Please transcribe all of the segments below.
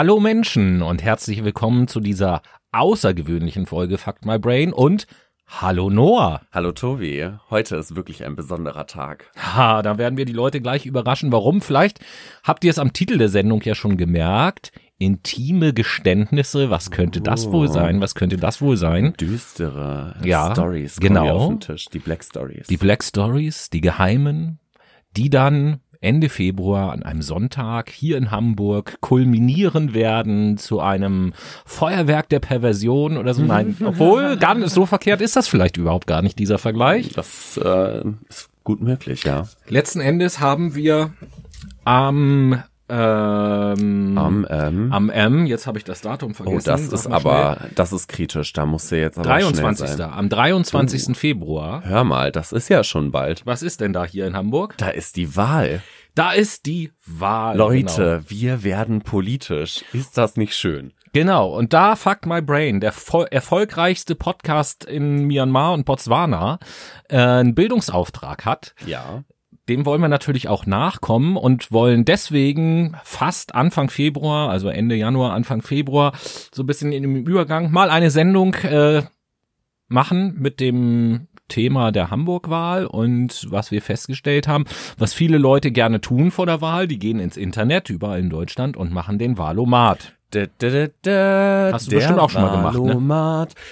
Hallo Menschen und herzlich willkommen zu dieser außergewöhnlichen Folge Fuck My Brain und Hallo Noah. Hallo Tobi, heute ist wirklich ein besonderer Tag. Ha, da werden wir die Leute gleich überraschen. Warum? Vielleicht habt ihr es am Titel der Sendung ja schon gemerkt. Intime Geständnisse, was könnte das wohl sein? Was könnte das wohl sein? Düstere Ja, Stories genau. auf den Tisch, die Black Stories. Die Black Stories, die geheimen, die dann Ende Februar an einem Sonntag hier in Hamburg kulminieren werden zu einem Feuerwerk der Perversion oder so. Nein, obwohl, gar nicht so verkehrt ist das vielleicht überhaupt gar nicht, dieser Vergleich. das äh, ist gut möglich, ja. Letzten Endes haben wir am ähm, Am, ähm, am M, jetzt habe ich das Datum oh, vergessen. das sag ist aber, das ist kritisch, da musst du jetzt aber schnell. schnell 23. sein. Am 23. Februar. Hör mal, das ist ja schon bald. Was ist denn da hier in Hamburg? Da ist die Wahl. Da ist die Wahl. Leute, wir werden politisch. Ist das nicht schön? Genau, und da Fuck My Brain, der erfolgreichste Podcast in Myanmar und Botswana, äh, einen Bildungsauftrag hat, Ja. dem wollen wir natürlich auch nachkommen und wollen deswegen fast Anfang Februar, also Ende Januar, Anfang Februar, so ein bisschen in dem Übergang mal eine Sendung äh, machen mit dem Thema der Hamburg-Wahl und was wir festgestellt haben, was viele Leute gerne tun vor der Wahl, die gehen ins Internet überall in Deutschland und machen den Wahlomat. Da, da, da, Hast du bestimmt auch schon mal gemacht, ne?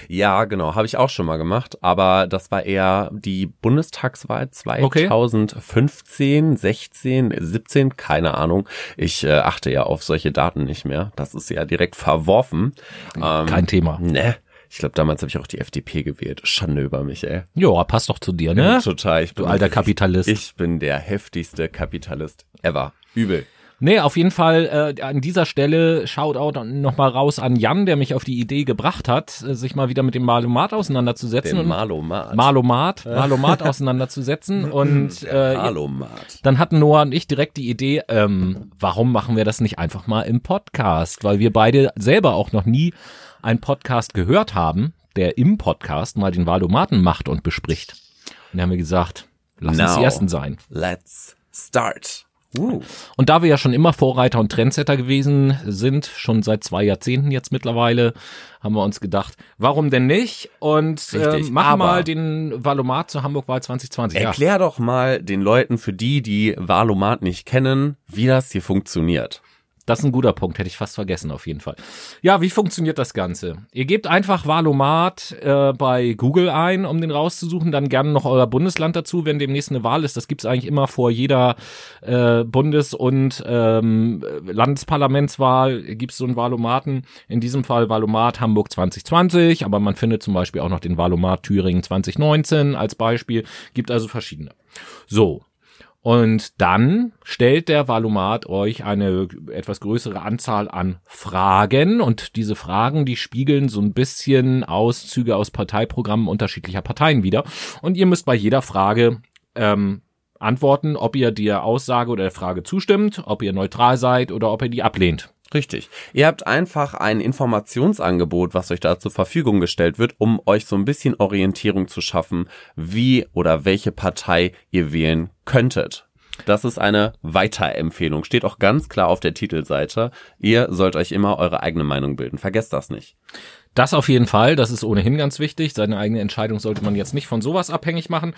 Ja, genau, habe ich auch schon mal gemacht, aber das war eher die Bundestagswahl 2015, 16, 17, keine Ahnung. Ich äh, achte ja auf solche Daten nicht mehr. Das ist ja direkt verworfen. Ähm, Kein Thema. Ne. Ich glaube, damals habe ich auch die FDP gewählt. Schande über mich, ey. Ja, passt doch zu dir, ne? Total. Ich Du bin alter Kapitalist. Ich bin der heftigste Kapitalist ever. Übel. Nee, auf jeden Fall äh, an dieser Stelle Shoutout nochmal raus an Jan, der mich auf die Idee gebracht hat, äh, sich mal wieder mit dem Malomat auseinanderzusetzen. Den und Malomat. Malomat, Malomat auseinanderzusetzen. Und äh, Malomat. dann hatten Noah und ich direkt die Idee, ähm, warum machen wir das nicht einfach mal im Podcast? Weil wir beide selber auch noch nie einen Podcast gehört haben, der im Podcast mal den Valomaten macht und bespricht. Und da haben wir gesagt, lass uns die Now. Ersten sein. Let's start. Uh. Und da wir ja schon immer Vorreiter und Trendsetter gewesen sind, schon seit zwei Jahrzehnten jetzt mittlerweile, haben wir uns gedacht, warum denn nicht? Und äh, machen mal den Valomat zur Hamburg-Wahl 2020. Ja. Erklär doch mal den Leuten, für die, die Valomat nicht kennen, wie das hier funktioniert. Das ist ein guter Punkt, hätte ich fast vergessen auf jeden Fall. Ja, wie funktioniert das Ganze? Ihr gebt einfach Valomat äh, bei Google ein, um den rauszusuchen, dann gerne noch euer Bundesland dazu, wenn demnächst eine Wahl ist. Das gibt's eigentlich immer vor jeder äh, Bundes- und ähm, Landesparlamentswahl gibt's so einen Valomaten. In diesem Fall Valomat Hamburg 2020, aber man findet zum Beispiel auch noch den Valomat Thüringen 2019 als Beispiel. Gibt also verschiedene. So, und dann stellt der Valomat euch eine etwas größere Anzahl an Fragen und diese Fragen, die spiegeln so ein bisschen Auszüge aus Parteiprogrammen unterschiedlicher Parteien wider. Und ihr müsst bei jeder Frage ähm, antworten, ob ihr der Aussage oder der Frage zustimmt, ob ihr neutral seid oder ob ihr die ablehnt. Richtig. Ihr habt einfach ein Informationsangebot, was euch da zur Verfügung gestellt wird, um euch so ein bisschen Orientierung zu schaffen, wie oder welche Partei ihr wählen könntet. Das ist eine Weiterempfehlung. Steht auch ganz klar auf der Titelseite. Ihr sollt euch immer eure eigene Meinung bilden. Vergesst das nicht. Das auf jeden Fall, das ist ohnehin ganz wichtig. Seine eigene Entscheidung sollte man jetzt nicht von sowas abhängig machen.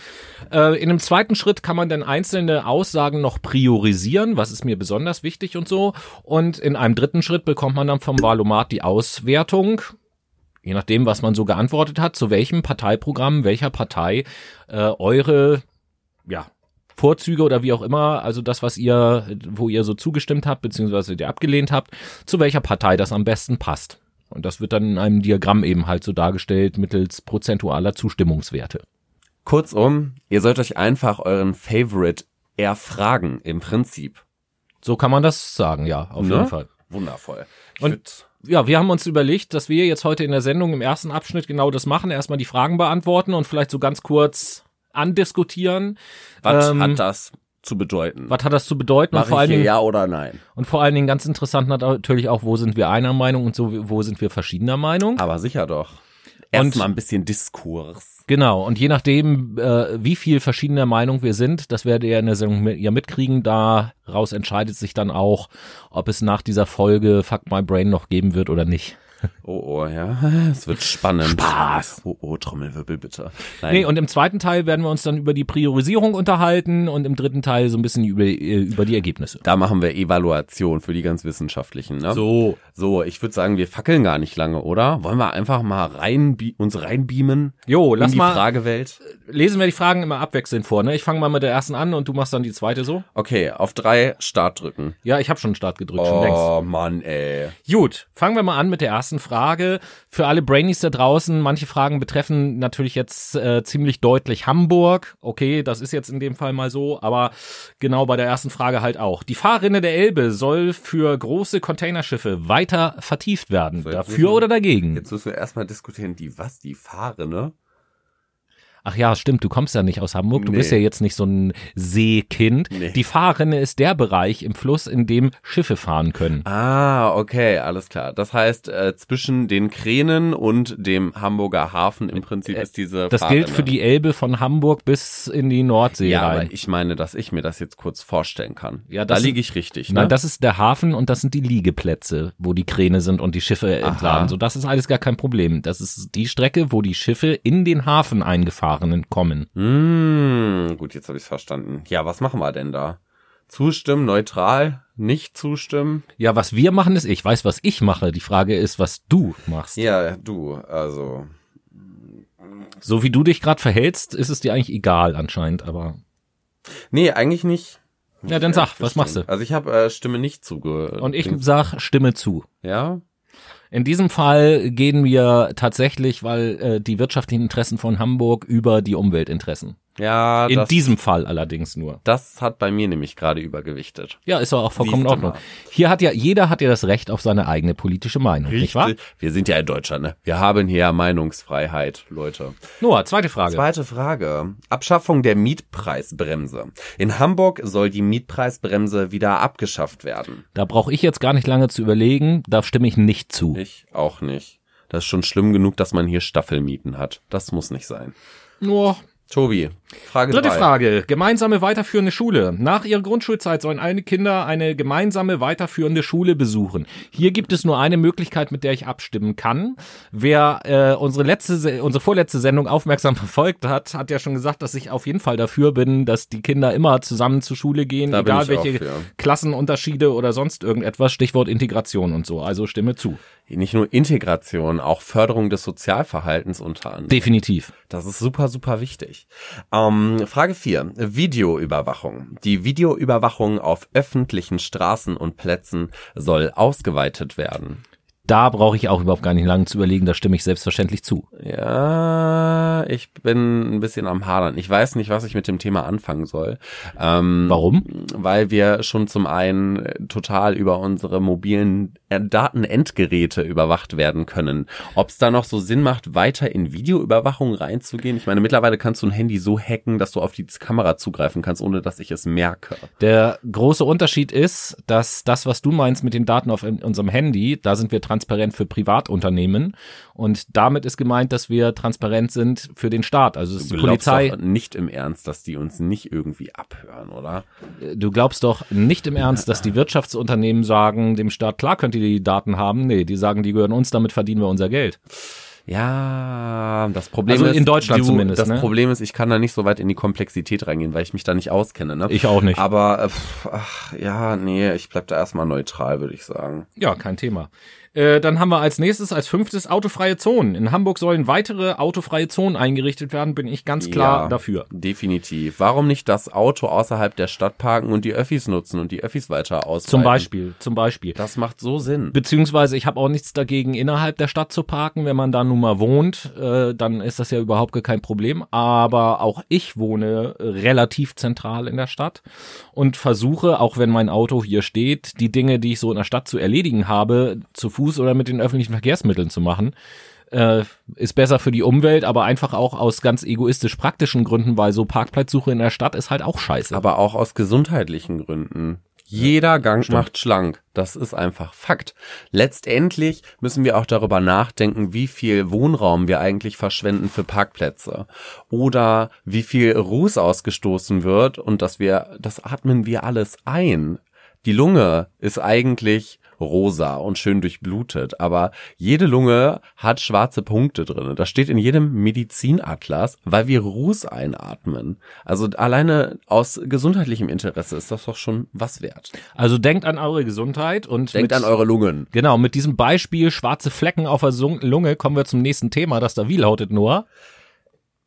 Äh, in einem zweiten Schritt kann man dann einzelne Aussagen noch priorisieren, was ist mir besonders wichtig und so. Und in einem dritten Schritt bekommt man dann vom Valomat die Auswertung, je nachdem, was man so geantwortet hat, zu welchem Parteiprogramm, welcher Partei äh, eure, ja, Vorzüge oder wie auch immer, also das, was ihr, wo ihr so zugestimmt habt, beziehungsweise ihr abgelehnt habt, zu welcher Partei das am besten passt. Und das wird dann in einem Diagramm eben halt so dargestellt mittels prozentualer Zustimmungswerte. Kurzum, ihr sollt euch einfach euren Favorite erfragen, im Prinzip. So kann man das sagen, ja, auf Ne? jeden Fall. Wundervoll. Ich Und- Ja, wir haben uns überlegt, dass wir jetzt heute in der Sendung im ersten Abschnitt genau das machen. Erstmal die Fragen beantworten und vielleicht so ganz kurz andiskutieren. was ähm, hat das zu bedeuten? Was hat das zu bedeuten? Und Mache vor, ich allen hier Dingen, ja oder nein? und vor allen Dingen ganz interessant natürlich auch, wo sind wir einer Meinung und so, wo sind wir verschiedener Meinung. Aber sicher doch. Erstmal ein bisschen Diskurs. Genau, und je nachdem, äh, wie viel verschiedener Meinung wir sind, das werdet ihr in der Sendung mit, ja mitkriegen, daraus entscheidet sich dann auch, ob es nach dieser Folge Fuck My Brain noch geben wird oder nicht. Oh, oh, ja. Es wird spannend. Spaß. Oh, oh, Trommelwirbel bitte. Nein. Nee, und im zweiten Teil werden wir uns dann über die Priorisierung unterhalten und im dritten Teil so ein bisschen über, äh, über die Ergebnisse. da machen wir Evaluation für die ganz Wissenschaftlichen, ne? So. So, ich würde sagen, wir fackeln gar nicht lange, oder? Wollen wir einfach mal rein, uns reinbeamen Jo, in lass die mal, Fragewelt? lesen wir die Fragen immer abwechselnd vor, ne? Ich fange mal mit der ersten an und du machst dann die zweite so. Okay, auf drei Start drücken. Ja, ich habe schon Start gedrückt, schon längst. Oh, Mann, ey. Gut, fangen wir mal an mit der ersten Frage. Für alle Brainies da draußen, manche Fragen betreffen natürlich jetzt äh, ziemlich deutlich Hamburg. Okay, das ist jetzt in dem Fall mal so, aber genau bei der ersten Frage halt auch. Die Fahrrinne der Elbe soll für große Containerschiffe weiter vertieft werden. So, Dafür wir- oder dagegen? Jetzt müssen wir erstmal diskutieren, die was, die Fahrrinne? Ach ja, stimmt, du kommst ja nicht aus Hamburg, du Nee. bist ja jetzt nicht so ein Seekind. Nee. Die Fahrrinne ist der Bereich im Fluss, in dem Schiffe fahren können. Ah, okay, alles klar. Das heißt, äh, zwischen den Kränen und dem Hamburger Hafen im Prinzip ist diese Äh, Das Fahrrinne. gilt für die Elbe von Hamburg bis in die Nordsee Ja, rein. aber ich meine, dass ich mir das jetzt kurz vorstellen kann. Ja, da liege ich richtig, ne? Nein, das ist der Hafen und das sind die Liegeplätze, wo die Kräne sind und die Schiffe entladen. So, das ist alles gar kein Problem. Das ist die Strecke, wo die Schiffe in den Hafen eingefahrenen kommen. Hm, gut, jetzt habe ich verstanden. Ja, was machen wir denn da? Zustimmen, neutral, nicht zustimmen? Ja, was wir machen ist, ich weiß, was ich mache. Die Frage ist, was du machst. Ja, du, also. So wie du dich gerade verhältst, ist es dir eigentlich egal anscheinend, aber Nee, eigentlich nicht. ja, dann sag, was machst du? Also ich habe äh, Stimme nicht zuge. Und ich sag, stimme zu. Ja? In diesem Fall gehen wir tatsächlich, weil äh, die wirtschaftlichen Interessen von Hamburg über die Umweltinteressen. Ja, In das, diesem Fall allerdings nur. das hat bei mir nämlich gerade übergewichtet. Ja, ist auch vollkommen in Ordnung. Hier hat ja, jeder hat ja das Recht auf seine eigene politische Meinung, nicht wahr? Wir sind ja in Deutschland, ne? Wir haben hier Meinungsfreiheit, Leute. Noah, zweite Frage. Zweite Frage. Abschaffung der Mietpreisbremse. In Hamburg soll die Mietpreisbremse wieder abgeschafft werden. Da brauche ich jetzt gar nicht lange zu überlegen, da stimme ich nicht zu. Ich auch nicht. Das ist schon schlimm genug, dass man hier Staffelmieten hat. Das muss nicht sein. Nur Tobi, Frage Dritte drei. Frage. Gemeinsame weiterführende Schule. Nach ihrer Grundschulzeit sollen alle Kinder eine gemeinsame weiterführende Schule besuchen. Hier gibt es nur eine Möglichkeit, mit der ich abstimmen kann. Wer äh, unsere letzte, Se- unsere vorletzte Sendung aufmerksam verfolgt hat, hat ja schon gesagt, dass ich auf jeden Fall dafür bin, dass die Kinder immer zusammen zur Schule gehen, Da egal auch welche. Klassenunterschiede oder sonst irgendetwas. Stichwort Integration und so. Also stimme zu. Nicht nur Integration, auch Förderung des Sozialverhaltens unter anderem. Definitiv. Das ist super, super wichtig. Ähm, Frage 4. Videoüberwachung. Die Videoüberwachung auf öffentlichen Straßen und Plätzen soll ausgeweitet werden. Da brauche ich auch überhaupt gar nicht lange zu überlegen, da stimme ich selbstverständlich zu. Ja, ich bin ein bisschen am Hadern. Ich weiß nicht, was ich mit dem Thema anfangen soll. Ähm, Warum? Weil wir schon zum einen total über unsere mobilen Datenendgeräte überwacht werden können. Ob es da noch so Sinn macht, weiter in Videoüberwachung reinzugehen? Ich meine, mittlerweile kannst du ein Handy so hacken, dass du auf die Kamera zugreifen kannst, ohne dass ich es merke. Der große Unterschied ist, dass das, was du meinst mit den Daten auf unserem Handy, da sind wir transparent für Privatunternehmen und damit ist gemeint, dass wir transparent sind für den Staat. Also es ist Du die glaubst Polizei. doch nicht im Ernst, dass die uns nicht irgendwie abhören, oder? Du glaubst doch nicht im Ernst, dass die Wirtschaftsunternehmen sagen dem Staat, klar könnt ihr die Daten haben. Nee, die sagen, die gehören uns, damit verdienen wir unser Geld. Ja, das Problem Also ist, in Deutschland du, zumindest, Das ne? Problem ist, ich kann da nicht so weit in die Komplexität reingehen, weil ich mich da nicht auskenne. Ne? Ich auch nicht. Aber äh, pff, ach, ja, nee, ich bleib da erstmal neutral, würde ich sagen. Ja, kein Thema. Äh, dann haben wir als nächstes, als fünftes, autofreie Zonen. In Hamburg sollen weitere autofreie Zonen eingerichtet werden, bin ich ganz klar ja, dafür. Definitiv. Warum nicht das Auto außerhalb der Stadt parken und die Öffis nutzen und die Öffis weiter ausweiten? Zum Beispiel, zum Beispiel. Das macht so Sinn. Beziehungsweise ich habe auch nichts dagegen, innerhalb der Stadt zu parken, wenn man da nun mal wohnt, äh, dann ist das ja überhaupt kein Problem. Aber auch ich wohne äh, relativ zentral in der Stadt und versuche, auch wenn mein Auto hier steht, die Dinge, die ich so in der Stadt zu erledigen habe, zu Fuß oder mit den öffentlichen Verkehrsmitteln zu machen. Äh, ist besser für die Umwelt, aber einfach auch aus ganz egoistisch praktischen Gründen, weil so Parkplatzsuche in der Stadt ist halt auch scheiße. Aber auch aus gesundheitlichen Gründen. Jeder Gang macht schlank. Das ist einfach Fakt. Letztendlich müssen wir auch darüber nachdenken, wie viel Wohnraum wir eigentlich verschwenden für Parkplätze oder wie viel Ruß ausgestoßen wird und dass wir, das atmen wir alles ein. Die Lunge ist eigentlich rosa und schön durchblutet, aber jede Lunge hat schwarze Punkte drin. Das steht in jedem Medizinatlas, weil wir Ruß einatmen. Also alleine aus gesundheitlichem Interesse ist das doch schon was wert. Also denkt an eure Gesundheit und denkt mit, an eure Lungen. Genau, mit diesem Beispiel schwarze Flecken auf der Lunge kommen wir zum nächsten Thema, das da wie lautet Noah?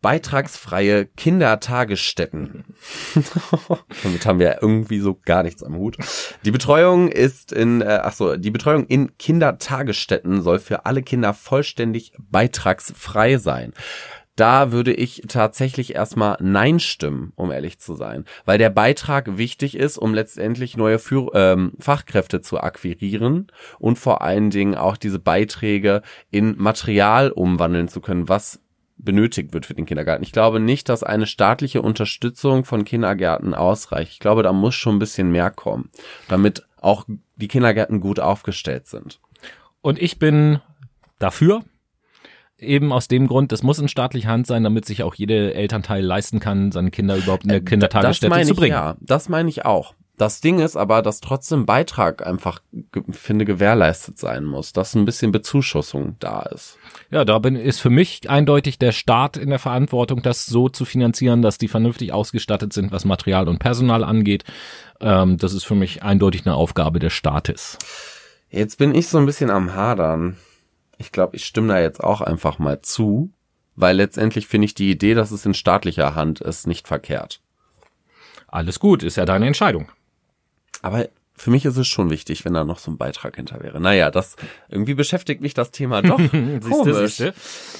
Beitragsfreie Kindertagesstätten. Damit haben wir irgendwie so gar nichts am Hut. Die Betreuung ist in, äh, ach so, die Betreuung in Kindertagesstätten soll für alle Kinder vollständig beitragsfrei sein. Da würde ich tatsächlich erstmal Nein stimmen, um ehrlich zu sein, weil der Beitrag wichtig ist, um letztendlich neue Führ ähm, Fachkräfte zu akquirieren und vor allen Dingen auch diese Beiträge in Material umwandeln zu können, was benötigt wird für den Kindergarten. Ich glaube nicht, dass eine staatliche Unterstützung von Kindergärten ausreicht. Ich glaube, da muss schon ein bisschen mehr kommen, damit auch die Kindergärten gut aufgestellt sind. Und ich bin dafür, eben aus dem Grund, das muss in staatlicher Hand sein, damit sich auch jede Elternteil leisten kann, seine Kinder überhaupt in der äh, Kindertagesstätte zu bringen. Ja, das meine ich auch. Das Ding ist aber, dass trotzdem Beitrag einfach, finde, gewährleistet sein muss, dass ein bisschen Bezuschussung da ist. Ja, da bin, ist für mich eindeutig der Staat in der Verantwortung, das so zu finanzieren, dass die vernünftig ausgestattet sind, was Material und Personal angeht. Ähm, das ist für mich eindeutig eine Aufgabe des Staates. Jetzt bin ich so ein bisschen am Hadern. Ich glaube, ich stimme da jetzt auch einfach mal zu, weil letztendlich finde ich die Idee, dass es in staatlicher Hand ist, nicht verkehrt. Alles gut, ist ja deine Entscheidung. Aber für mich ist es schon wichtig, wenn da noch so ein Beitrag hinter wäre. Naja, das irgendwie beschäftigt mich das Thema doch. siehste, siehste.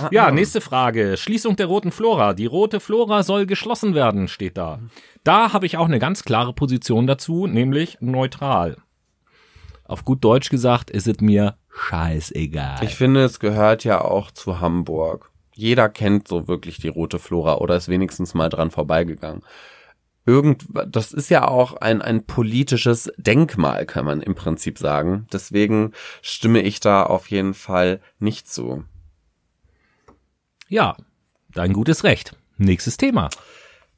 Ja, nächste Frage. Schließung der roten Flora. Die rote Flora soll geschlossen werden, steht da. Da habe ich auch eine ganz klare Position dazu, nämlich neutral. Auf gut Deutsch gesagt, ist es mir scheißegal. Ich finde, es gehört ja auch zu Hamburg. Jeder kennt so wirklich die rote Flora oder ist wenigstens mal dran vorbeigegangen irgend, das ist ja auch ein, ein politisches Denkmal, kann man im Prinzip sagen. Deswegen stimme ich da auf jeden Fall nicht zu. Ja, dein gutes Recht. Nächstes Thema.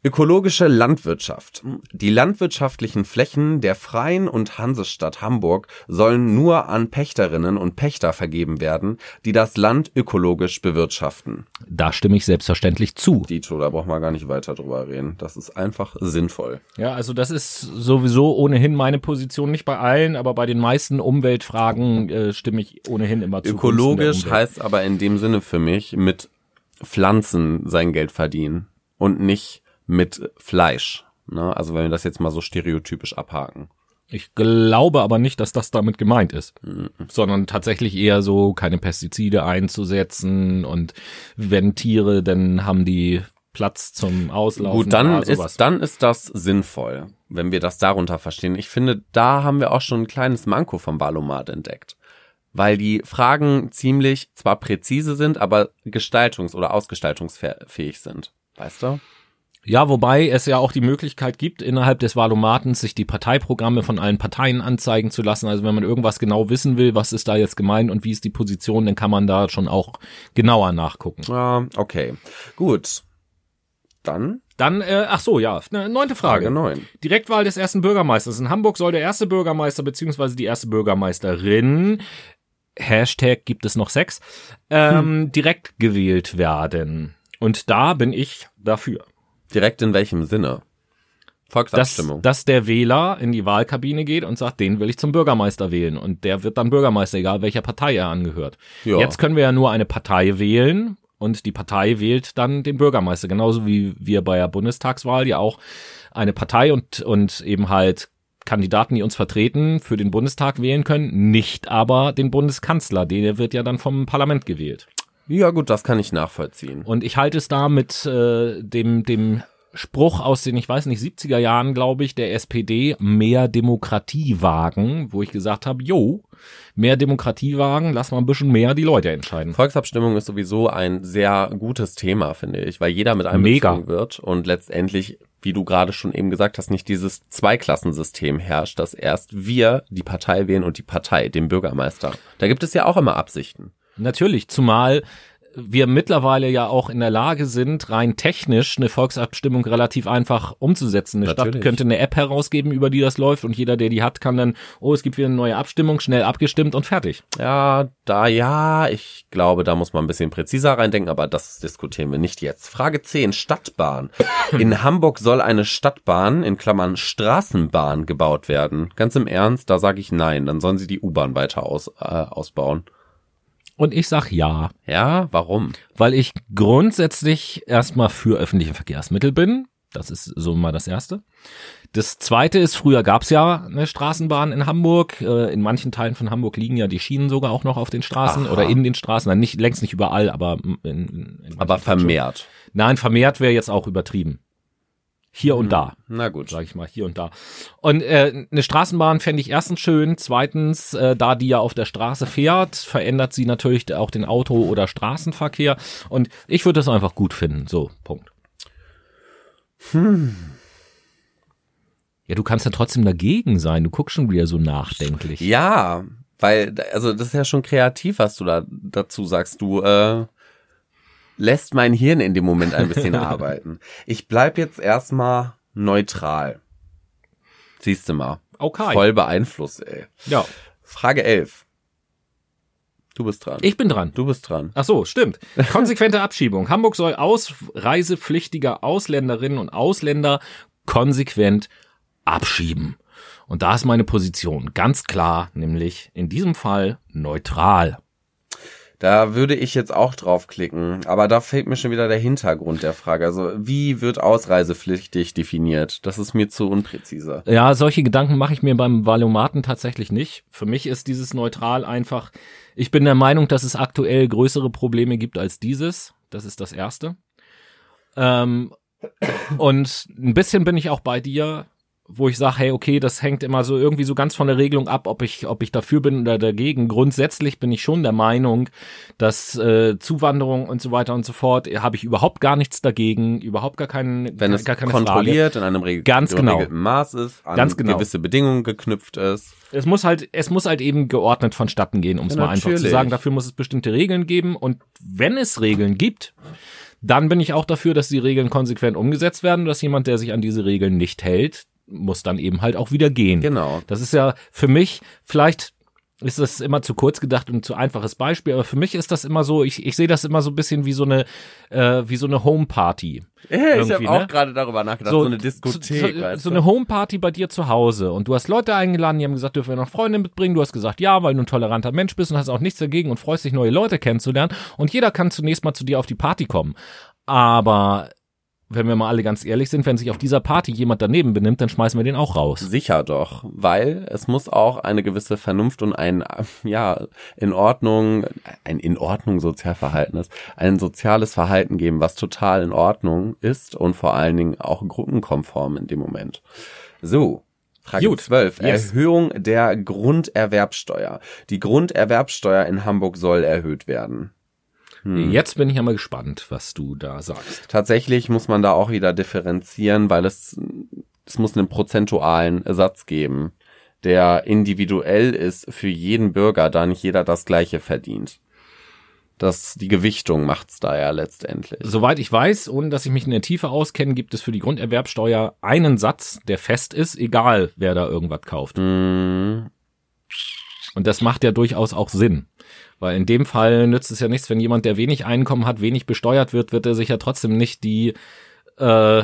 Ökologische Landwirtschaft. Die landwirtschaftlichen Flächen der Freien und Hansestadt Hamburg sollen nur an Pächterinnen und Pächter vergeben werden, die das Land ökologisch bewirtschaften. Da stimme ich selbstverständlich zu. Dito, da brauchen wir gar nicht weiter drüber reden. Das ist einfach sinnvoll. Ja, also das ist sowieso ohnehin meine Position, nicht bei allen, aber bei den meisten Umweltfragen äh, stimme ich ohnehin immer zu. Ökologisch heißt aber in dem Sinne für mich mit Pflanzen sein Geld verdienen und nicht mit Fleisch. Ne? Also wenn wir das jetzt mal so stereotypisch abhaken. Ich glaube aber nicht, dass das damit gemeint ist, mhm. sondern tatsächlich eher so keine Pestizide einzusetzen und wenn Tiere, dann haben die Platz zum Auslaufen. Gut, dann ist dann ist das sinnvoll, wenn wir das darunter verstehen. Ich finde, da haben wir auch schon ein kleines Manko vom Valomat entdeckt, weil die Fragen ziemlich zwar präzise sind, aber gestaltungs- oder ausgestaltungsfähig sind. Weißt du? Ja, wobei es ja auch die Möglichkeit gibt, innerhalb des Valomatens sich die Parteiprogramme von allen Parteien anzeigen zu lassen. Also wenn man irgendwas genau wissen will, was ist da jetzt gemeint und wie ist die Position, dann kann man da schon auch genauer nachgucken. Ah, okay. Gut. Dann? Dann, äh, ach so, ja, ne, neunte Frage. Frage neun. Direktwahl des ersten Bürgermeisters. In Hamburg soll der erste Bürgermeister beziehungsweise die erste Bürgermeisterin Hashtag gibt es noch sechs, ähm, hm. direkt gewählt werden. Und da bin ich dafür. Direkt in welchem Sinne? Volksabstimmung. Dass, dass der Wähler in die Wahlkabine geht und sagt, den will ich zum Bürgermeister wählen. Und der wird dann Bürgermeister, egal welcher Partei er angehört. Ja. Jetzt können wir ja nur eine Partei wählen und die Partei wählt dann den Bürgermeister. Genauso wie wir bei der Bundestagswahl ja auch eine Partei und, und eben halt Kandidaten, die uns vertreten, für den Bundestag wählen können, nicht aber den Bundeskanzler. Der wird ja dann vom Parlament gewählt. Ja, gut, das kann ich nachvollziehen. Und ich halte es da mit äh, dem, dem Spruch aus den, ich weiß nicht, 70er Jahren, glaube ich, der SPD, mehr Demokratie wagen, wo ich gesagt habe, jo, mehr Demokratie wagen, lass mal ein bisschen mehr die Leute entscheiden. Volksabstimmung ist sowieso ein sehr gutes Thema, finde ich, weil jeder mit einbezogen wird und letztendlich wie du gerade schon eben gesagt hast, nicht dieses Zweiklassensystem herrscht, dass erst wir die Partei wählen und die Partei, den Bürgermeister. Da gibt es ja auch immer Absichten. Natürlich, zumal wir mittlerweile ja auch in der Lage sind, rein technisch eine Volksabstimmung relativ einfach umzusetzen. Eine Natürlich. Stadt könnte eine App herausgeben, über die das läuft und jeder, der die hat, kann dann, oh, es gibt wieder eine neue Abstimmung, schnell abgestimmt und fertig. Ja, da ja, ich glaube, da muss man ein bisschen präziser reindenken, aber das diskutieren wir nicht jetzt. Frage 10, Stadtbahn. In Hamburg soll eine Stadtbahn, in Klammern Straßenbahn, gebaut werden. Ganz im Ernst, da sage ich nein, dann sollen sie die U-Bahn weiter aus, äh, ausbauen. Und ich sag ja, Ja, warum? weil ich grundsätzlich erstmal für öffentliche Verkehrsmittel bin. Das ist so mal das Erste. Das Zweite ist, früher gab's ja eine Straßenbahn in Hamburg. Äh, In manchen Teilen von Hamburg liegen ja die Schienen sogar auch noch auf den Straßen Aha. oder in den Straßen. Nein, nicht, längst nicht überall, aber in, in, Aber vermehrt. Nein, vermehrt wäre jetzt auch übertrieben. Hier und da, Na gut. sage ich mal, hier und da. Und äh, eine Straßenbahn fände ich erstens schön, zweitens, äh, da die ja auf der Straße fährt, verändert sie natürlich auch den Auto- oder Straßenverkehr. Und ich würde das einfach gut finden. So, Punkt. Ja, du kannst ja trotzdem dagegen sein. Du guckst schon wieder so nachdenklich. Ja, weil, also das ist ja schon kreativ, was du da dazu sagst. Du äh, lässt mein Hirn in dem Moment ein bisschen arbeiten. Ich bleib jetzt erstmal neutral. Siehst du mal. Okay. Voll beeinflusst, ey. Ja, Frage 11. Du bist dran. ich bin dran. Du bist dran. Ach so, stimmt. Konsequente Abschiebung. Hamburg soll ausreisepflichtige Ausländerinnen und Ausländer konsequent abschieben. Und da ist meine Position ganz klar, nämlich in diesem Fall neutral. Da würde ich jetzt auch draufklicken, aber da fehlt mir schon wieder der Hintergrund der Frage. Also, wie wird ausreisepflichtig definiert? Das ist mir zu unpräzise. Ja, solche Gedanken mache ich mir beim Valomaten tatsächlich nicht. Für mich ist dieses neutral einfach, ich bin der Meinung, dass es aktuell größere Probleme gibt als dieses. Das ist das Erste. Ähm, und ein bisschen bin ich auch bei dir, wo ich sage, hey, okay, das hängt immer so irgendwie so ganz von der Regelung ab, ob ich, ob ich dafür bin oder dagegen. Grundsätzlich bin ich schon der Meinung, dass äh, Zuwanderung und so weiter und so fort, äh, habe ich überhaupt gar nichts dagegen, überhaupt gar keinen, Wenn es gar keine Frage. kontrolliert in einem reg Ganz genau. geregelten Maß ist, an Ganz genau. gewisse Bedingungen geknüpft ist. Es muss halt, es muss halt eben geordnet vonstatten gehen, um es Ja, mal einfach zu natürlich. sagen. Dafür muss es bestimmte Regeln geben. Und wenn es Regeln gibt, dann bin ich auch dafür, dass die Regeln konsequent umgesetzt werden, dass jemand, der sich an diese Regeln nicht hält, muss dann eben halt auch wieder gehen. Genau. Das ist ja für mich, vielleicht ist das immer zu kurz gedacht und zu einfaches Beispiel, aber für mich ist das immer so, ich, ich sehe das immer so ein bisschen wie so eine, äh, wie so eine Homeparty. Ja, ich habe auch ne? gerade darüber nachgedacht, so, eine Diskothek, so, so du? eine Homeparty bei dir zu Hause und du hast Leute eingeladen, die haben gesagt, dürfen wir noch Freunde mitbringen. Du hast gesagt, ja, weil du ein toleranter Mensch bist und hast auch nichts dagegen und freust dich, neue Leute kennenzulernen. Und jeder kann zunächst mal zu dir auf die Party kommen. Aber wenn wir mal alle ganz ehrlich sind, wenn sich auf dieser Party jemand daneben benimmt, dann schmeißen wir den auch raus. Sicher doch, weil es muss auch eine gewisse Vernunft und ein, ja, in Ordnung, ein in Ordnung Sozialverhalten ist, ein soziales Verhalten geben, was total in Ordnung ist und vor allen Dingen auch gruppenkonform in dem Moment. So. Frage Gut. 12. Yes. Erhöhung der Grunderwerbsteuer. Die Grunderwerbsteuer in Hamburg soll erhöht werden. Hm. Jetzt bin ich ja mal gespannt, was du da sagst. Tatsächlich muss man da auch wieder differenzieren, weil es, es muss einen prozentualen Satz geben, der individuell ist für jeden Bürger, da nicht jeder das Gleiche verdient. Das, die Gewichtung macht's da ja letztendlich. Soweit ich weiß, ohne dass ich mich in der Tiefe auskenne, gibt es für die Grunderwerbsteuer einen Satz, der fest ist, egal wer da irgendwas kauft. Hm, Und das macht ja durchaus auch Sinn. Weil in dem Fall nützt es ja nichts, wenn jemand, der wenig Einkommen hat, wenig besteuert wird, wird er sich ja trotzdem nicht die äh,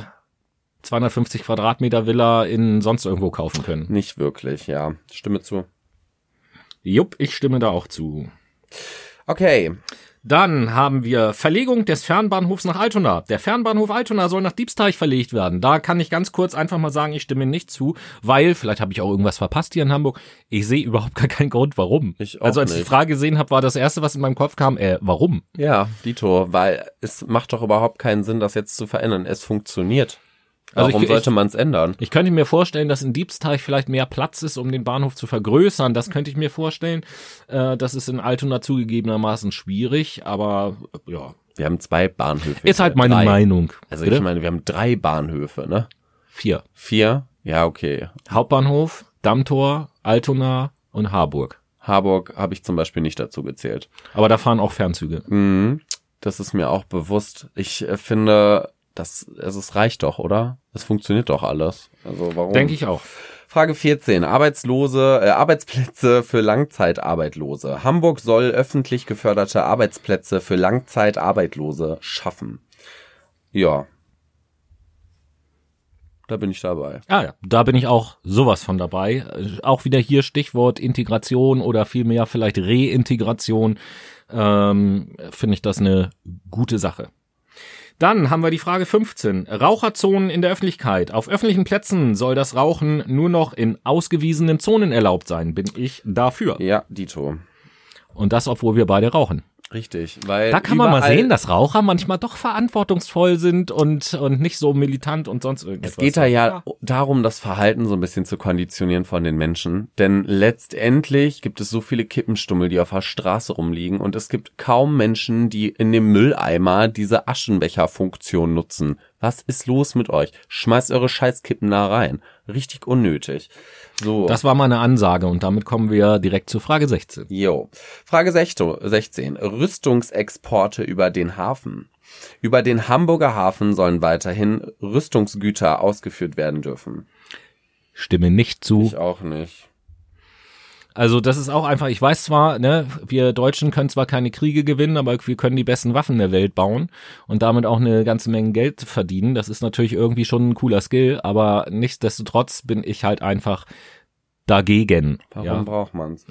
250 Quadratmeter Villa in sonst irgendwo kaufen können. nicht wirklich, ja. Stimme zu. Jupp, ich stimme da auch zu. Okay. Dann haben wir Verlegung des Fernbahnhofs nach Altona. Der Fernbahnhof Altona soll nach Diebsteich verlegt werden. Da kann ich ganz kurz einfach mal sagen, ich stimme nicht zu, weil, vielleicht habe ich auch irgendwas verpasst hier in Hamburg, ich sehe überhaupt gar keinen Grund, warum. Ich auch also als ich die nicht. Frage gesehen habe, war das Erste, was in meinem Kopf kam, äh, warum? Ja, Dito, weil es macht doch überhaupt keinen Sinn, das jetzt zu verändern. Es funktioniert. Also Warum ich- sollte man es ändern? Ich könnte mir vorstellen, dass in Diebsteich vielleicht mehr Platz ist, um den Bahnhof zu vergrößern. Das könnte ich mir vorstellen. Äh, das ist in Altona zugegebenermaßen schwierig, aber äh, ja, Wir haben zwei Bahnhöfe. ist halt meine Drei. Meinung. Also Bitte? ich meine, wir haben drei Bahnhöfe, ne? Vier. Vier? Ja, okay. Hauptbahnhof, Dammtor, Altona und Harburg. Harburg habe ich zum Beispiel nicht dazu gezählt. Aber da fahren auch Fernzüge. Mhm. Das ist mir auch bewusst. Ich äh, finde, das, also es reicht doch, oder? Es funktioniert doch alles. Also warum? Denke ich auch. Frage 14. Arbeitslose, äh, Arbeitsplätze für Langzeitarbeitslose. Hamburg soll öffentlich geförderte Arbeitsplätze für Langzeitarbeitslose schaffen. Ja. Da bin ich dabei. Ah ja, da bin ich auch sowas von dabei. Äh, Auch wieder hier Stichwort Integration oder vielmehr vielleicht Reintegration. Ähm, Finde ich das eine gute Sache. Dann haben wir die Frage 15. Raucherzonen in der Öffentlichkeit. Auf öffentlichen Plätzen soll das Rauchen nur noch in ausgewiesenen Zonen erlaubt sein. Bin ich dafür. Ja, Dito. Und das, obwohl wir beide rauchen. Richtig, weil Da kann man mal sehen, dass Raucher manchmal doch verantwortungsvoll sind und, und nicht so militant und sonst irgendwas. Es geht da ja darum, das Verhalten so ein bisschen zu konditionieren von den Menschen. Denn letztendlich gibt es so viele Kippenstummel, die auf der Straße rumliegen und es gibt kaum Menschen, die in dem Mülleimer diese Aschenbecherfunktion nutzen. Was ist los mit euch? Schmeißt eure Scheißkippen da rein. Richtig unnötig. So. Das war mal eine Ansage und damit kommen wir direkt zu Frage 16. Jo. Frage 16. Rüstungsexporte über den Hafen. Über den Hamburger Hafen sollen weiterhin Rüstungsgüter ausgeführt werden dürfen. Stimme nicht zu. Ich auch nicht. Also das ist auch einfach, ich weiß zwar, ne, wir Deutschen können zwar keine Kriege gewinnen, aber wir können die besten Waffen der Welt bauen und damit auch eine ganze Menge Geld verdienen. Das ist natürlich irgendwie schon ein cooler Skill, aber nichtsdestotrotz bin ich halt einfach dagegen. Warum ja. braucht man's?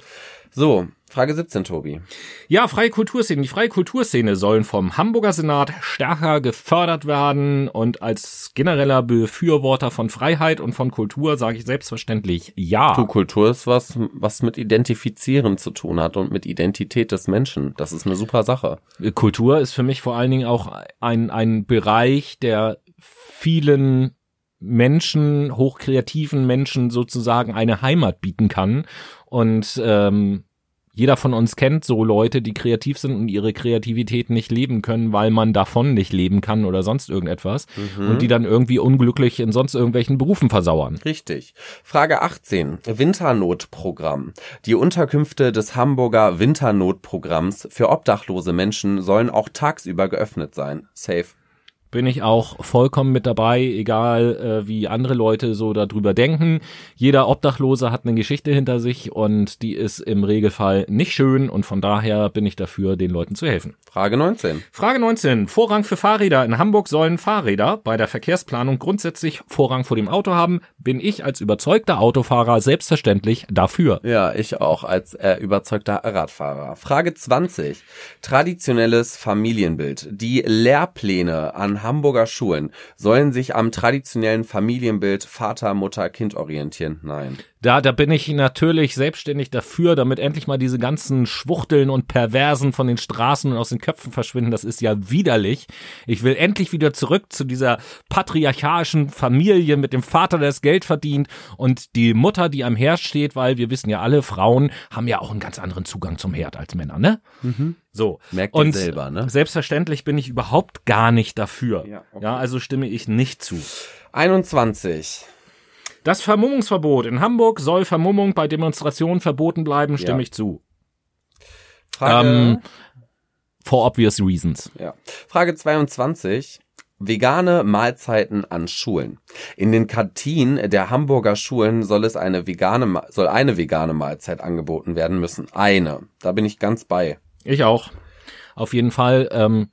So, Frage 17, Tobi. Ja, freie Kulturszene. Die freie Kulturszene sollen vom Hamburger Senat stärker gefördert werden und als genereller Befürworter von Freiheit und von Kultur sage ich selbstverständlich ja. Du, Kultur ist was, was mit Identifizieren zu tun hat und mit Identität des Menschen. Das ist eine super Sache. Kultur ist für mich vor allen Dingen auch ein, ein Bereich, der vielen Menschen, hochkreativen Menschen sozusagen eine Heimat bieten kann. Und ähm, jeder von uns kennt so Leute, die kreativ sind und ihre Kreativität nicht leben können, weil man davon nicht leben kann oder sonst irgendetwas. Und die dann irgendwie unglücklich in sonst irgendwelchen Berufen versauern. Richtig. Frage 18. Winternotprogramm. Die Unterkünfte des Hamburger Winternotprogramms für obdachlose Menschen sollen auch tagsüber geöffnet sein. Safe. Bin ich auch vollkommen mit dabei, egal äh, wie andere Leute so darüber denken. Jeder Obdachlose hat eine Geschichte hinter sich und die ist im Regelfall nicht schön und von daher bin ich dafür, den Leuten zu helfen. Frage 19. Frage 19. Vorrang für Fahrräder. In Hamburg sollen Fahrräder bei der Verkehrsplanung grundsätzlich Vorrang vor dem Auto haben. Bin ich als überzeugter Autofahrer selbstverständlich dafür. Ja, ich auch als äh, überzeugter Radfahrer. Frage 20. Traditionelles Familienbild. Die Lehrpläne an Hamburger Schulen sollen sich am traditionellen Familienbild Vater, Mutter, Kind orientieren. Nein. Da, da bin ich natürlich selbstständig dafür, damit endlich mal diese ganzen Schwuchteln und Perversen von den Straßen und aus den Köpfen verschwinden. Das ist ja widerlich. Ich will endlich wieder zurück zu dieser patriarchalischen Familie mit dem Vater, der das Geld verdient und die Mutter, die am Herd steht, weil wir wissen ja alle, Frauen haben ja auch einen ganz anderen Zugang zum Herd als Männer, ne? So. Merkt ihr und selber, ne? Selbstverständlich bin ich überhaupt gar nicht dafür. Ja, okay. ja also stimme ich nicht zu. 21. Das Vermummungsverbot. In Hamburg soll Vermummung bei Demonstrationen verboten bleiben, stimme Ja. ich zu. Frage, Ähm, for obvious reasons. ja. Frage 22. Vegane Mahlzeiten an Schulen. In den Kantinen der Hamburger Schulen soll es eine vegane, soll eine vegane Mahlzeit angeboten werden müssen. Eine. Da bin ich ganz bei. Ich auch. Auf jeden Fall. Ähm,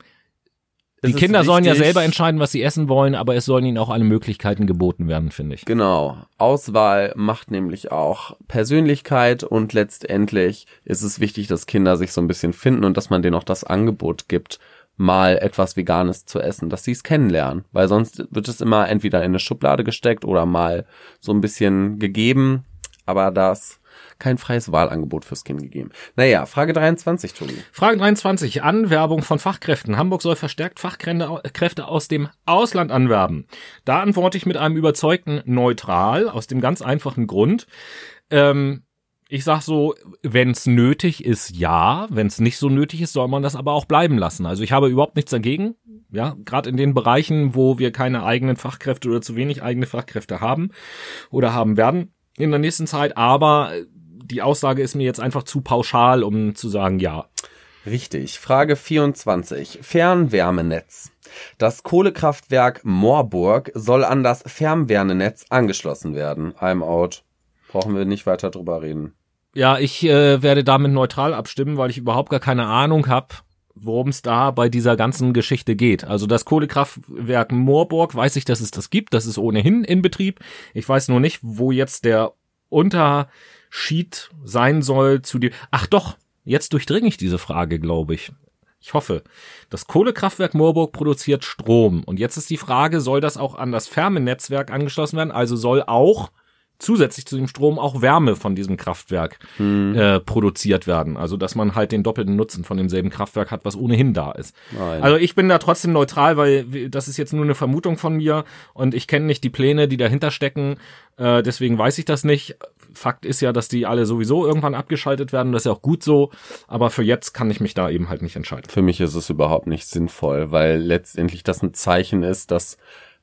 die Kinder sollen ja selber entscheiden, was sie essen wollen, aber es sollen ihnen auch alle Möglichkeiten geboten werden, finde ich. Genau. Auswahl macht nämlich auch Persönlichkeit und letztendlich ist es wichtig, dass Kinder sich so ein bisschen finden und dass man denen auch das Angebot gibt, mal etwas Veganes zu essen, dass sie es kennenlernen, weil sonst wird es immer entweder in eine Schublade gesteckt oder mal so ein bisschen gegeben, aber das kein freies Wahlangebot fürs Kind gegeben. Naja, Frage 23, Tobi. Frage 23. Anwerbung von Fachkräften. Hamburg soll verstärkt Fachkräfte Kräfte aus dem Ausland anwerben. Da antworte ich mit einem überzeugten Neutral, aus dem ganz einfachen Grund. Ähm, Ich sag so, wenn es nötig ist, ja. Wenn es nicht so nötig ist, soll man das aber auch bleiben lassen. Also ich habe überhaupt nichts dagegen. Ja, gerade in den Bereichen, wo wir keine eigenen Fachkräfte oder zu wenig eigene Fachkräfte haben oder haben werden in der nächsten Zeit. Aber die Aussage ist mir jetzt einfach zu pauschal, um zu sagen, ja. Richtig. Frage 24. Fernwärmenetz. Das Kohlekraftwerk Moorburg soll an das Fernwärmenetz angeschlossen werden. I'm out. Brauchen wir nicht weiter drüber reden. Ja, ich äh, werde damit neutral abstimmen, weil ich überhaupt gar keine Ahnung habe, worum es da bei dieser ganzen Geschichte geht. Also das Kohlekraftwerk Moorburg weiß ich, dass es das gibt. Das ist ohnehin in Betrieb. Ich weiß nur nicht, wo jetzt der Unterschied sein soll zu dem. Ach doch, jetzt durchdringe ich diese Frage, glaube ich. Ich hoffe. Das Kohlekraftwerk Moorburg produziert Strom. Und jetzt ist die Frage, soll das auch an das Fernnetzwerk angeschlossen werden? Also soll auch zusätzlich zu dem Strom auch Wärme von diesem Kraftwerk hm. äh, produziert werden. Also dass man halt den doppelten Nutzen von demselben Kraftwerk hat, was ohnehin da ist. Nein. Also ich bin da trotzdem neutral, weil das ist jetzt nur eine Vermutung von mir und ich kenne nicht die Pläne, die dahinter stecken. Äh, deswegen weiß ich das nicht. Fakt ist ja, dass die alle sowieso irgendwann abgeschaltet werden. Das ist ja auch gut so. Aber für jetzt kann ich mich da eben halt nicht entscheiden. Für mich ist es überhaupt nicht sinnvoll, weil letztendlich das ein Zeichen ist, dass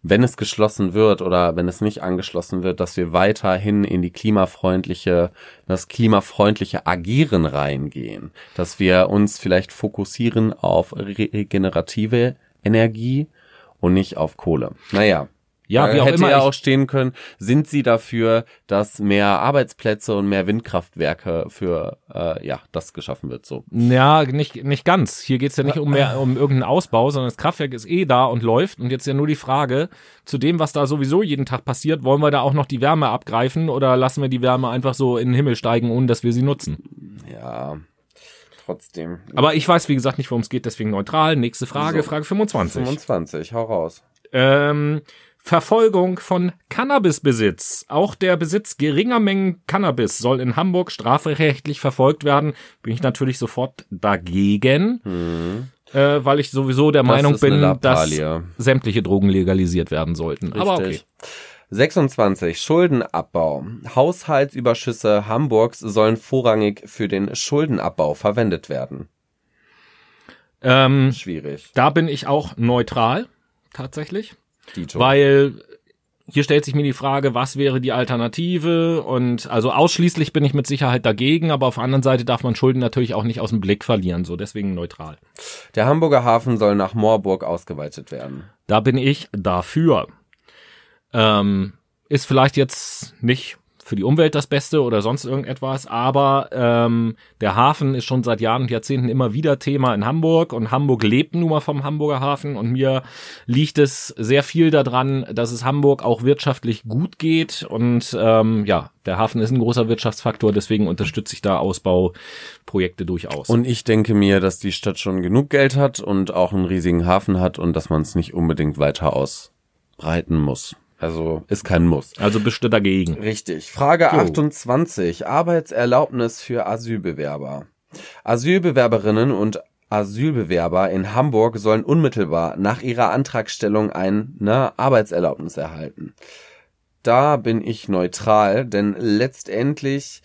wenn es geschlossen wird oder wenn es nicht angeschlossen wird, dass wir weiterhin in die klimafreundliche, das klimafreundliche Agieren reingehen, dass wir uns vielleicht fokussieren auf regenerative Energie und nicht auf Kohle. Naja, ja, wie auch hätte immer ja auch stehen können, sind sie dafür, dass mehr Arbeitsplätze und mehr Windkraftwerke für äh, ja das geschaffen wird so. Ja, nicht nicht ganz. Hier geht's ja nicht um mehr um irgendeinen Ausbau, sondern das Kraftwerk ist eh da und läuft und jetzt ja nur die Frage zu dem, was da sowieso jeden Tag passiert, wollen wir da auch noch die Wärme abgreifen oder lassen wir die Wärme einfach so in den Himmel steigen, ohne dass wir sie nutzen? Ja. Trotzdem. Aber ich weiß, wie gesagt, nicht, worum es geht, deswegen neutral. Nächste Frage, so. Frage 25. 25, hau raus. Ähm, Verfolgung von Cannabisbesitz. Auch der Besitz geringer Mengen Cannabis soll in Hamburg strafrechtlich verfolgt werden. Bin ich natürlich sofort dagegen, mhm. äh, weil ich sowieso der das Meinung bin, dass sämtliche Drogen legalisiert werden sollten. Richtig. Aber okay. 26. Schuldenabbau. Haushaltsüberschüsse Hamburgs sollen vorrangig für den Schuldenabbau verwendet werden. Ähm, Schwierig. Da bin ich auch neutral, tatsächlich. Dito. Weil hier stellt sich mir die Frage, was wäre die Alternative? Und also ausschließlich bin ich mit Sicherheit dagegen, aber auf der anderen Seite darf man Schulden natürlich auch nicht aus dem Blick verlieren, so deswegen neutral. Der Hamburger Hafen soll nach Moorburg ausgeweitet werden. Da bin ich dafür. Ähm, ist vielleicht jetzt nicht für die Umwelt das Beste oder sonst irgendetwas, aber ähm, der Hafen ist schon seit Jahren und Jahrzehnten immer wieder Thema in Hamburg. Und Hamburg lebt nun mal vom Hamburger Hafen. Und mir liegt es sehr viel daran, dass es Hamburg auch wirtschaftlich gut geht. Und ähm, ja, der Hafen ist ein großer Wirtschaftsfaktor, deswegen unterstütze ich da Ausbauprojekte durchaus. Und ich denke mir, dass die Stadt schon genug Geld hat und auch einen riesigen Hafen hat und dass man es nicht unbedingt weiter ausbreiten muss. Also ist kein Muss. Also bist du dagegen. Richtig. Frage so. 28. Arbeitserlaubnis für Asylbewerber. Asylbewerberinnen und Asylbewerber in Hamburg sollen unmittelbar nach ihrer Antragstellung eine Arbeitserlaubnis erhalten. Da bin ich neutral, denn letztendlich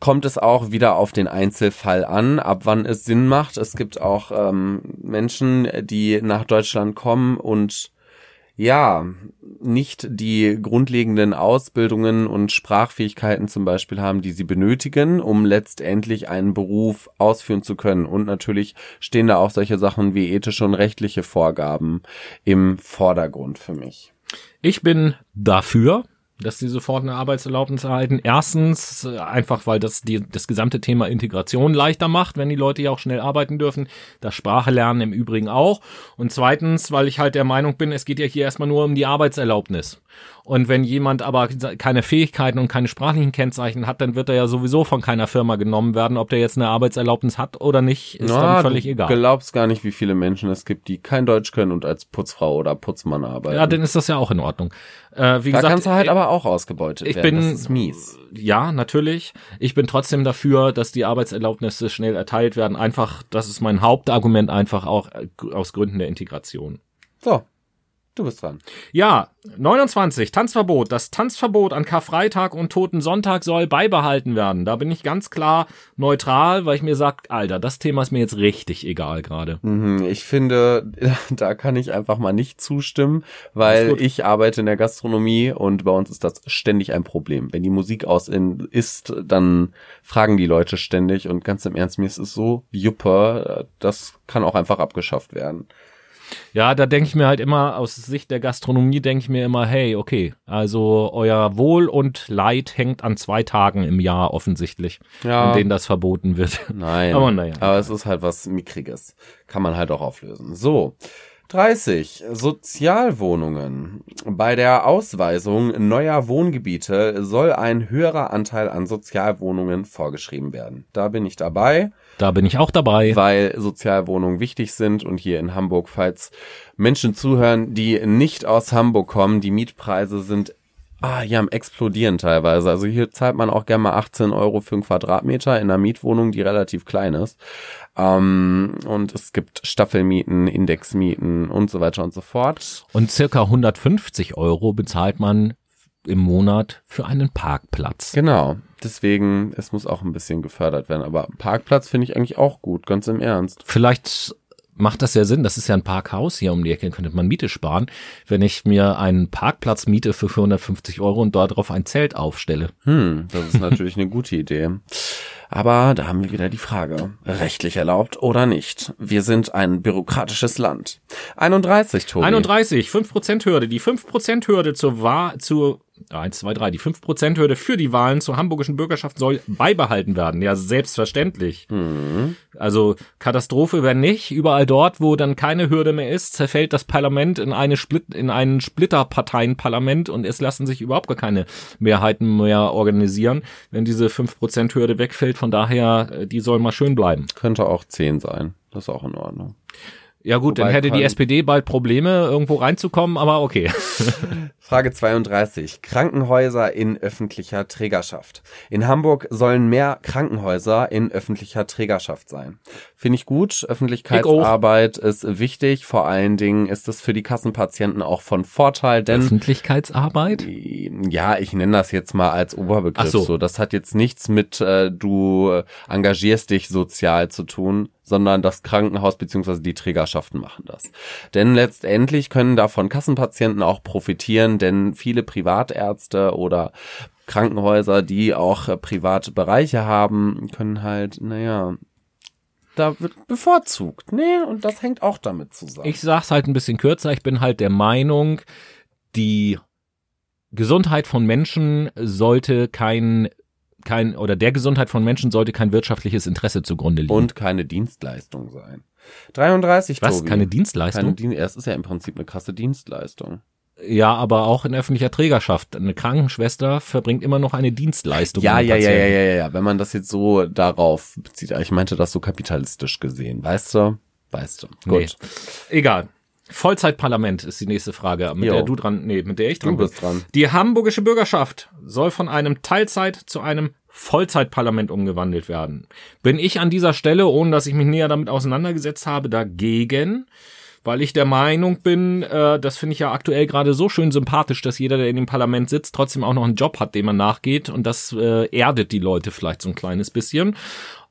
kommt es auch wieder auf den Einzelfall an, ab wann es Sinn macht. Es gibt auch ähm, Menschen, die nach Deutschland kommen und ja, nicht die grundlegenden Ausbildungen und Sprachfähigkeiten zum Beispiel haben, die sie benötigen, um letztendlich einen Beruf ausführen zu können. Und natürlich stehen da auch solche Sachen wie ethische und rechtliche Vorgaben im Vordergrund für mich. Ich bin dafür, dass sie sofort eine Arbeitserlaubnis erhalten. Erstens äh, einfach, weil das die, das gesamte Thema Integration leichter macht, wenn die Leute ja auch schnell arbeiten dürfen. Das Sprache lernen im Übrigen auch. Und zweitens, weil ich halt der Meinung bin, es geht ja hier erstmal nur um die Arbeitserlaubnis. Und wenn jemand aber keine Fähigkeiten und keine sprachlichen Kennzeichen hat, dann wird er ja sowieso von keiner Firma genommen werden. Ob der jetzt eine Arbeitserlaubnis hat oder nicht, ist Na, dann völlig egal. Du glaubst gar nicht, wie viele Menschen es gibt, die kein Deutsch können und als Putzfrau oder Putzmann arbeiten. Ja, dann ist das ja auch in Ordnung. Äh, wie da gesagt, kannst du halt ich, aber auch ausgebeutet ich werden. Bin, das ist mies. Ja, natürlich. Ich bin trotzdem dafür, dass die Arbeitserlaubnisse schnell erteilt werden. Einfach, das ist mein Hauptargument, einfach auch äh, aus Gründen der Integration. So, Du bist dran. Ja, 29. Tanzverbot. Das Tanzverbot an Karfreitag und Toten Sonntag soll beibehalten werden. Da bin ich ganz klar neutral, weil ich mir sag, Alter, das Thema ist mir jetzt richtig egal gerade. Mhm, Ich finde, da kann ich einfach mal nicht zustimmen, weil ich arbeite in der Gastronomie und bei uns ist das ständig ein Problem. Wenn die Musik aus ist, dann fragen die Leute ständig und ganz im Ernst, mir ist es so juppe, das kann auch einfach abgeschafft werden. Ja, da denke ich mir halt immer, aus Sicht der Gastronomie denke ich mir immer, hey, okay, also euer Wohl und Leid hängt an zwei Tagen im Jahr offensichtlich, Ja. an denen das verboten wird. Nein. Aber naja. Aber es ist halt was Mickriges. Kann man halt auch auflösen. So. 30. Sozialwohnungen. Bei der Ausweisung neuer Wohngebiete soll ein höherer Anteil an Sozialwohnungen vorgeschrieben werden. Da bin ich dabei, Da bin ich auch dabei. weil Sozialwohnungen wichtig sind und hier in Hamburg, falls Menschen zuhören, die nicht aus Hamburg kommen, die Mietpreise sind Ah, ja, am explodieren teilweise. Also hier zahlt man auch gerne mal 18 Euro für einen Quadratmeter in einer Mietwohnung, die relativ klein ist. Ähm, und es gibt Staffelmieten, Indexmieten und so weiter und so fort. Und circa 150 Euro bezahlt man im Monat für einen Parkplatz. Genau. Deswegen, es muss auch ein bisschen gefördert werden. Aber Parkplatz finde ich eigentlich auch gut, ganz im Ernst. Vielleicht macht das ja Sinn, das ist ja ein Parkhaus hier um die Ecke, könnte man Miete sparen, wenn ich mir einen Parkplatz miete für 450 Euro und darauf ein Zelt aufstelle. Hm, das ist natürlich eine gute Idee. Aber da haben wir wieder die Frage, rechtlich erlaubt oder nicht? Wir sind ein bürokratisches Land. 31, Tobi. 31, 5% Hürde. Die 5% Hürde zur Wahl, zur, 1, 2, 3, die 5% Hürde für die Wahlen zur hamburgischen Bürgerschaft soll beibehalten werden. Ja, selbstverständlich. Also Katastrophe, wenn nicht. Überall dort, wo dann keine Hürde mehr ist, zerfällt das Parlament in eine Split, in ein Splitterparteienparlament und es lassen sich überhaupt gar keine Mehrheiten mehr organisieren, wenn diese 5% Hürde wegfällt. Von daher, äh, die soll mal schön bleiben. Könnte auch 10 sein. Das ist auch in Ordnung. Ja gut, dann Wobei hätte die SPD bald Probleme, irgendwo reinzukommen, aber okay. Frage 32. Krankenhäuser in öffentlicher Trägerschaft. In Hamburg sollen mehr Krankenhäuser in öffentlicher Trägerschaft sein. Finde ich gut. Öffentlichkeitsarbeit ist wichtig. Vor allen Dingen ist es für die Kassenpatienten auch von Vorteil, denn Öffentlichkeitsarbeit? ja, ich nenne das jetzt mal als Oberbegriff Ach so. so. Das hat jetzt nichts mit äh, du engagierst dich sozial zu tun, sondern das Krankenhaus beziehungsweise die Trägerschaften machen das. Denn letztendlich können davon Kassenpatienten auch profitieren, denn viele Privatärzte oder Krankenhäuser, die auch äh, private Bereiche haben, können halt, naja, da wird bevorzugt. Nee, und das hängt auch damit zusammen. Ich sag's halt ein bisschen kürzer. Ich bin halt der Meinung, die Gesundheit von Menschen sollte kein kein oder der Gesundheit von Menschen sollte kein wirtschaftliches Interesse zugrunde liegen. und keine Dienstleistung sein. 33, was? Tobi. Keine Keine Dienstleistung? Dien es ist ja im Prinzip eine krasse Dienstleistung. ja, aber auch in öffentlicher Trägerschaft. Eine Krankenschwester verbringt immer noch eine Dienstleistung. Ja, ja, ja, ja, ja, ja, ja. Wenn man das jetzt so darauf bezieht, ich meinte das so kapitalistisch gesehen. Weißt du? Weißt du. Nee. Gut. Egal. Vollzeitparlament ist die nächste Frage, mit Jo. der du dran, nee, mit der ich dran Du bist dran. Die hamburgische Bürgerschaft soll von einem Teilzeit zu einem Vollzeitparlament umgewandelt werden. Bin ich an dieser Stelle, ohne dass ich mich näher damit auseinandergesetzt habe, dagegen, weil ich der Meinung bin, äh, das finde ich ja aktuell gerade so schön sympathisch, dass jeder, der in dem Parlament sitzt, trotzdem auch noch einen Job hat, dem man nachgeht und das äh, erdet die Leute vielleicht so ein kleines bisschen.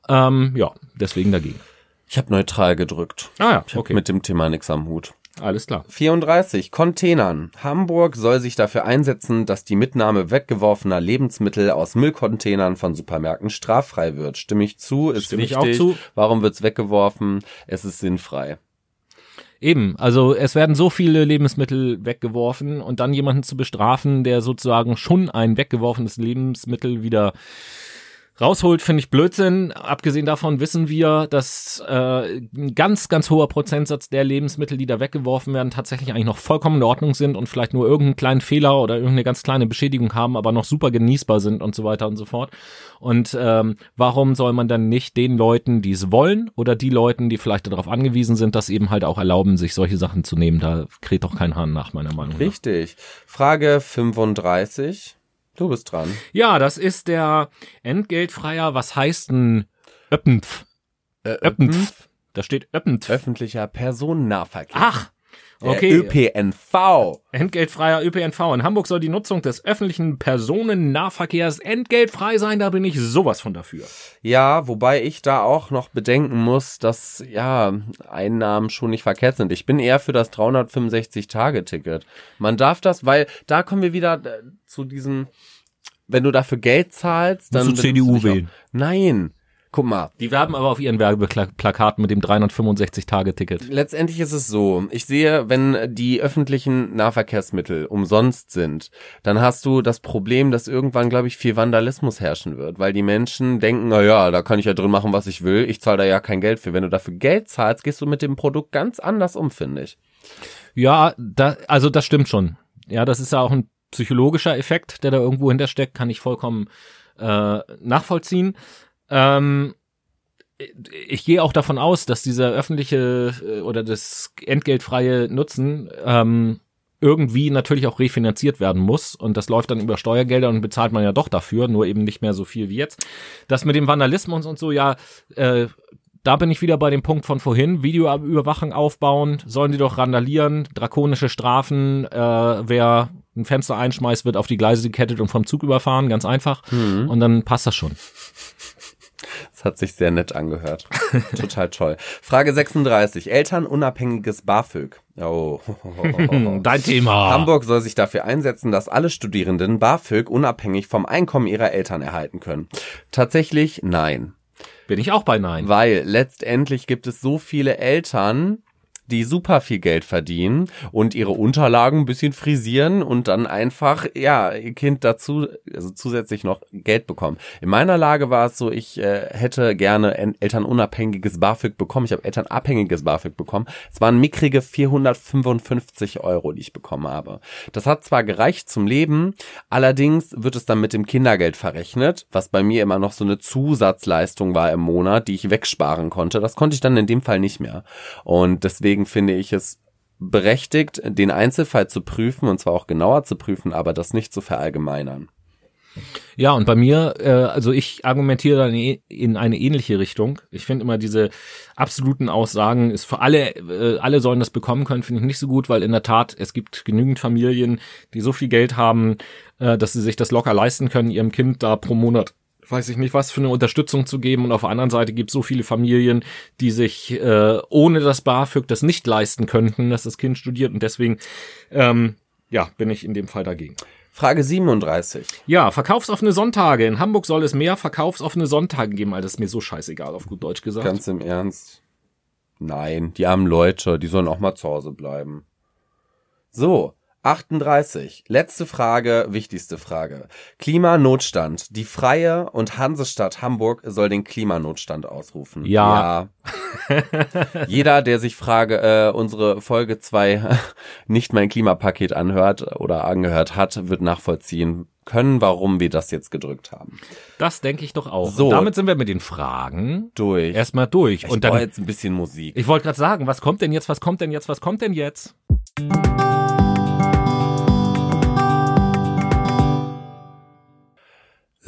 Ähm, ja, deswegen dagegen. Ich habe neutral gedrückt. Ah ja, Ich okay, mit dem Thema nichts am Hut. Alles klar. 34. Containern. Hamburg soll sich dafür einsetzen, dass die Mitnahme weggeworfener Lebensmittel aus Müllcontainern von Supermärkten straffrei wird. Stimme ich zu? Ist Stimme ich wichtig. auch zu. Warum wird's weggeworfen? Es ist sinnfrei. Eben, also es werden so viele Lebensmittel weggeworfen und dann jemanden zu bestrafen, der sozusagen schon ein weggeworfenes Lebensmittel wieder rausholt, finde ich Blödsinn. Abgesehen davon wissen wir, dass äh, ein ganz, ganz hoher Prozentsatz der Lebensmittel, die da weggeworfen werden, tatsächlich eigentlich noch vollkommen in Ordnung sind und vielleicht nur irgendeinen kleinen Fehler oder irgendeine ganz kleine Beschädigung haben, aber noch super genießbar sind und so weiter und so fort. Und ähm, warum soll man dann nicht den Leuten, die es wollen, oder die Leuten, die vielleicht darauf angewiesen sind, das eben halt auch erlauben, sich solche Sachen zu nehmen? Da kräht doch kein Hahn nach, meiner Meinung nach. Richtig. Frage 35. Du bist dran. Ja, das ist der Entgeltfreier, was heißt ein Öppnpf? Äh, Öppnpf. Da steht Öppnpf. Öffentlicher Personennahverkehr. Ach, Der Okay. ÖPNV. Entgeltfreier ÖPNV. In Hamburg soll die Nutzung des öffentlichen Personennahverkehrs entgeltfrei sein. Da bin ich sowas von dafür. Ja, wobei ich da auch noch bedenken muss, dass ja Einnahmen schon nicht verkehrt sind. Ich bin eher für das 365-Tage-Ticket. Man darf das, weil da kommen wir wieder äh, zu diesem, wenn du dafür Geld zahlst, dann Musst du CDU wählen. Nein, guck mal. Die werben aber auf ihren Werbeplakaten mit dem 365-Tage-Ticket. Letztendlich ist es so, ich sehe, wenn die öffentlichen Nahverkehrsmittel umsonst sind, dann hast du das Problem, dass irgendwann, glaube ich, viel Vandalismus herrschen wird, weil die Menschen denken, na ja, da kann ich ja drin machen, was ich will, ich zahle da ja kein Geld für. Wenn du dafür Geld zahlst, gehst du mit dem Produkt ganz anders um, finde ich. Ja, da, also das stimmt schon. Ja, das ist ja auch ein psychologischer Effekt, der da irgendwo hintersteckt, kann ich vollkommen äh, nachvollziehen. Ähm, ich gehe auch davon aus, dass dieser öffentliche äh, oder das entgeltfreie Nutzen ähm, irgendwie natürlich auch refinanziert werden muss und das läuft dann über Steuergelder und bezahlt man ja doch dafür, nur eben nicht mehr so viel wie jetzt. Das mit dem Vandalismus und so, ja, äh, da bin ich wieder bei dem Punkt von vorhin. Videoüberwachung aufbauen, sollen die doch randalieren, drakonische Strafen, äh, wer ein Fenster einschmeißt, wird auf die Gleise gekettet und vom Zug überfahren, ganz einfach. Und dann passt das schon. Das hat sich sehr nett angehört. Total toll. Frage 36. Elternunabhängiges BAföG. Oh. Dein Thema. Hamburg soll sich dafür einsetzen, dass alle Studierenden BAföG unabhängig vom Einkommen ihrer Eltern erhalten können. Tatsächlich nein. Bin ich auch bei Nein. Weil letztendlich gibt es so viele Eltern, die super viel Geld verdienen und ihre Unterlagen ein bisschen frisieren und dann einfach, ja, ihr Kind dazu, also zusätzlich noch Geld bekommen. In meiner Lage war es so, ich äh, hätte gerne ein elternunabhängiges BAföG bekommen. Ich habe elternabhängiges BAföG bekommen. Es waren mickrige 455 Euro, die ich bekommen habe. Das hat zwar gereicht zum Leben, allerdings wird es dann mit dem Kindergeld verrechnet, was bei mir immer noch so eine Zusatzleistung war im Monat, die ich wegsparen konnte. Das konnte ich dann in dem Fall nicht mehr. Und deswegen finde ich es berechtigt, den Einzelfall zu prüfen und zwar auch genauer zu prüfen, aber das nicht zu verallgemeinern. Ja, und bei mir, äh, also ich argumentiere eh- in eine ähnliche Richtung. Ich finde immer diese absoluten Aussagen, ist für alle, äh, alle sollen das bekommen können, finde ich nicht so gut, weil in der Tat, es gibt genügend Familien, die so viel Geld haben, äh, dass sie sich das locker leisten können, ihrem Kind da pro Monat weiß ich nicht, was für eine Unterstützung zu geben. Und auf der anderen Seite gibt es so viele Familien, die sich äh, ohne das BAföG das nicht leisten könnten, dass das Kind studiert. Und deswegen, ähm, ja, bin ich in dem Fall dagegen. Frage 37. Ja, verkaufsoffene Sonntage. In Hamburg soll es mehr verkaufsoffene Sonntage geben, Alter, das ist mir so scheißegal, auf gut Deutsch gesagt. Ganz im Ernst. Nein, die armen Leute, die sollen auch mal zu Hause bleiben. So, 38. Letzte Frage, wichtigste Frage. Klimanotstand. Die Freie und Hansestadt Hamburg soll den Klimanotstand ausrufen. Ja. ja. Jeder, der sich Frage, äh, unsere Folge 2 nicht mein Klimapaket anhört oder angehört hat, wird nachvollziehen können, warum wir das jetzt gedrückt haben. Das denke ich doch auch. So. Und damit sind wir mit den Fragen Durch. erstmal durch. ich und brauche dann, jetzt ein bisschen Musik. ich wollte gerade sagen, was kommt denn jetzt, was kommt denn jetzt, was kommt denn jetzt?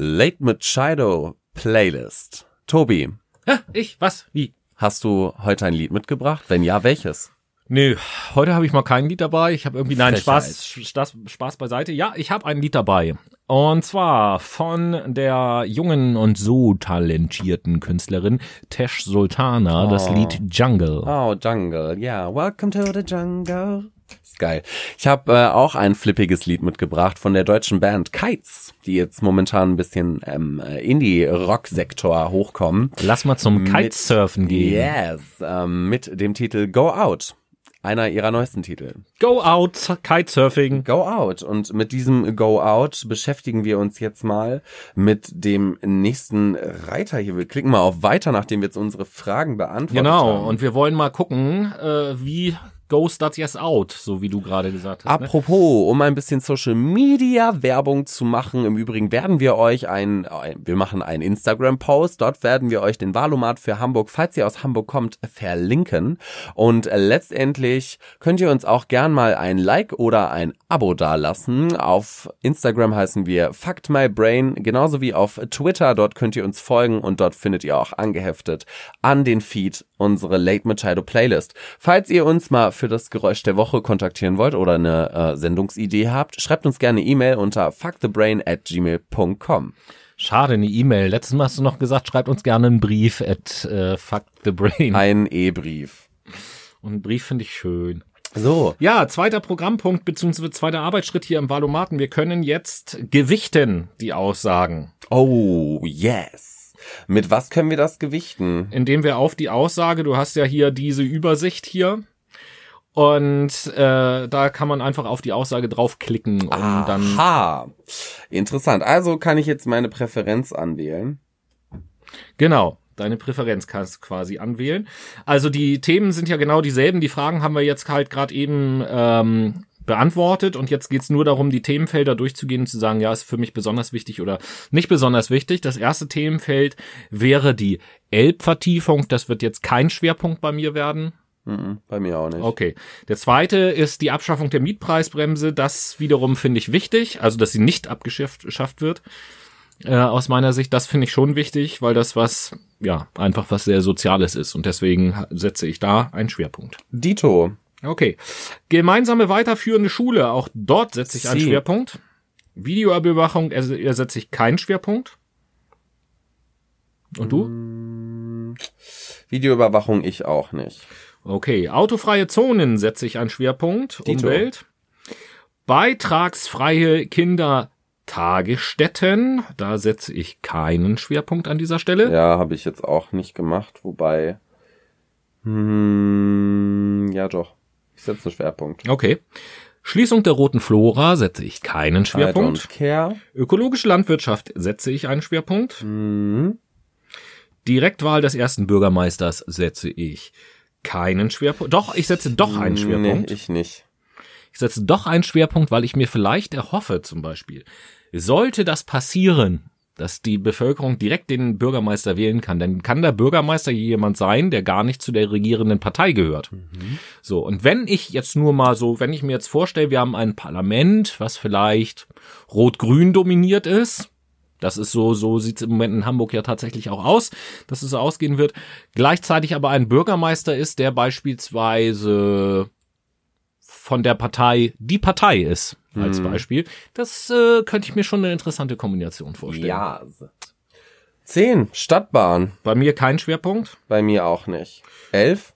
Late Machado Playlist. Tobi, Hä, ich, was, wie? hast du heute ein Lied mitgebracht? Wenn ja, welches? Nö, heute habe ich mal kein Lied dabei. Ich habe irgendwie, nein. Spaß, Spaß, Spaß beiseite. Ja, ich habe ein Lied dabei. Und zwar von der jungen und so talentierten Künstlerin Tesh Sultana, das Oh. Lied Jungle. Oh, Jungle. Ja, welcome to the jungle. Geil. Ich habe äh, auch ein flippiges Lied mitgebracht von der deutschen Band Kites, die jetzt momentan ein bisschen ähm, äh, Indie-Rock-Sektor hochkommen. Lass mal zum Mit- Kitesurfen gehen. Yes, ähm, mit dem Titel Go Out. Einer ihrer neuesten Titel. Go out, Kitesurfing. Go Out. Und mit diesem Go Out beschäftigen wir uns jetzt mal mit dem nächsten Reiter hier. Wir klicken mal auf Weiter, nachdem wir jetzt unsere Fragen beantwortet Genau, haben. und wir wollen mal gucken, äh, wie goes that yes out, so wie du gerade gesagt hast. Ne? Apropos, um ein bisschen Social Media Werbung zu machen, im Übrigen werden wir euch ein, wir machen einen Instagram Post, dort werden wir euch den Valomat für Hamburg, falls ihr aus Hamburg kommt, verlinken und letztendlich könnt ihr uns auch gern mal ein Like oder ein Abo dalassen. Auf Instagram heißen wir Fact My Brain, genauso wie auf Twitter, dort könnt ihr uns folgen und dort findet ihr auch angeheftet an den Feed unsere Late Machado Playlist. Falls ihr uns mal für das Geräusch der Woche kontaktieren wollt oder eine äh, Sendungsidee habt, schreibt uns gerne E-Mail unter fuckthebrain at gmail.com. Schade, eine E-Mail. Letztes Mal hast du noch gesagt, schreibt uns gerne einen Brief at äh, Fuck the Brain. Ein E-Brief. Und einen Brief finde ich schön. So. Ja, zweiter Programmpunkt beziehungsweise zweiter Arbeitsschritt hier im Valomaten. Wir können jetzt gewichten die Aussagen, Oh, yes. Mit was können wir das gewichten? indem wir auf die Aussage, du hast ja hier diese Übersicht hier. Und äh, da kann man einfach auf die Aussage draufklicken und dann Aha. Interessant. Also kann ich jetzt meine Präferenz anwählen. Genau, deine Präferenz kannst du quasi anwählen. Also die Themen sind ja genau dieselben. Die Fragen haben wir jetzt halt gerade eben ähm, beantwortet und jetzt geht's nur darum, die Themenfelder durchzugehen und zu sagen, ja, ist für mich besonders wichtig oder nicht besonders wichtig. Das erste Themenfeld wäre die Elbvertiefung. Das wird jetzt kein Schwerpunkt bei mir werden. Mhm, bei mir auch nicht. Okay. Der zweite ist die Abschaffung der Mietpreisbremse. Das wiederum finde ich wichtig, also dass sie nicht abgeschafft geschafft wird. Äh, aus meiner Sicht, das finde ich schon wichtig, weil das was, ja, einfach was sehr Soziales ist. Und deswegen setze ich da einen Schwerpunkt. Dito. Okay. Gemeinsame weiterführende Schule, auch dort setze ich einen Sie. Schwerpunkt. Videoüberwachung ers- ersetze ich keinen Schwerpunkt. Und du? Videoüberwachung ich auch nicht. Okay, autofreie Zonen setze ich einen Schwerpunkt. Dito. Umwelt. Beitragsfreie Kindertagesstätten. Da setze ich keinen Schwerpunkt an dieser Stelle. Ja, habe ich jetzt auch nicht gemacht, wobei. Hm, ja doch. Ich setze einen Schwerpunkt. Okay. Schließung der roten Flora setze ich keinen I Schwerpunkt. don't care. Ökologische Landwirtschaft setze ich einen Schwerpunkt. Hm, Direktwahl des ersten Bürgermeisters setze ich keinen Schwerpunkt. Doch, ich setze doch einen Schwerpunkt. Nee, ich nicht. Ich setze doch einen Schwerpunkt, weil ich mir vielleicht erhoffe, zum Beispiel, sollte das passieren, dass die Bevölkerung direkt den Bürgermeister wählen kann, dann kann der Bürgermeister jemand sein, der gar nicht zu der regierenden Partei gehört. So, und wenn ich jetzt nur mal so, wenn ich mir jetzt vorstelle, wir haben ein Parlament, was vielleicht rot-grün dominiert ist, das ist so, so sieht's im Moment in Hamburg ja tatsächlich auch aus, dass es so ausgehen wird. Gleichzeitig aber ein Bürgermeister ist, der beispielsweise von der Partei die Partei ist, als Beispiel. Das äh, könnte ich mir schon eine interessante Kombination vorstellen. Ja. Zehn. Stadtbahn. Bei mir kein Schwerpunkt. Bei mir auch nicht. Elf.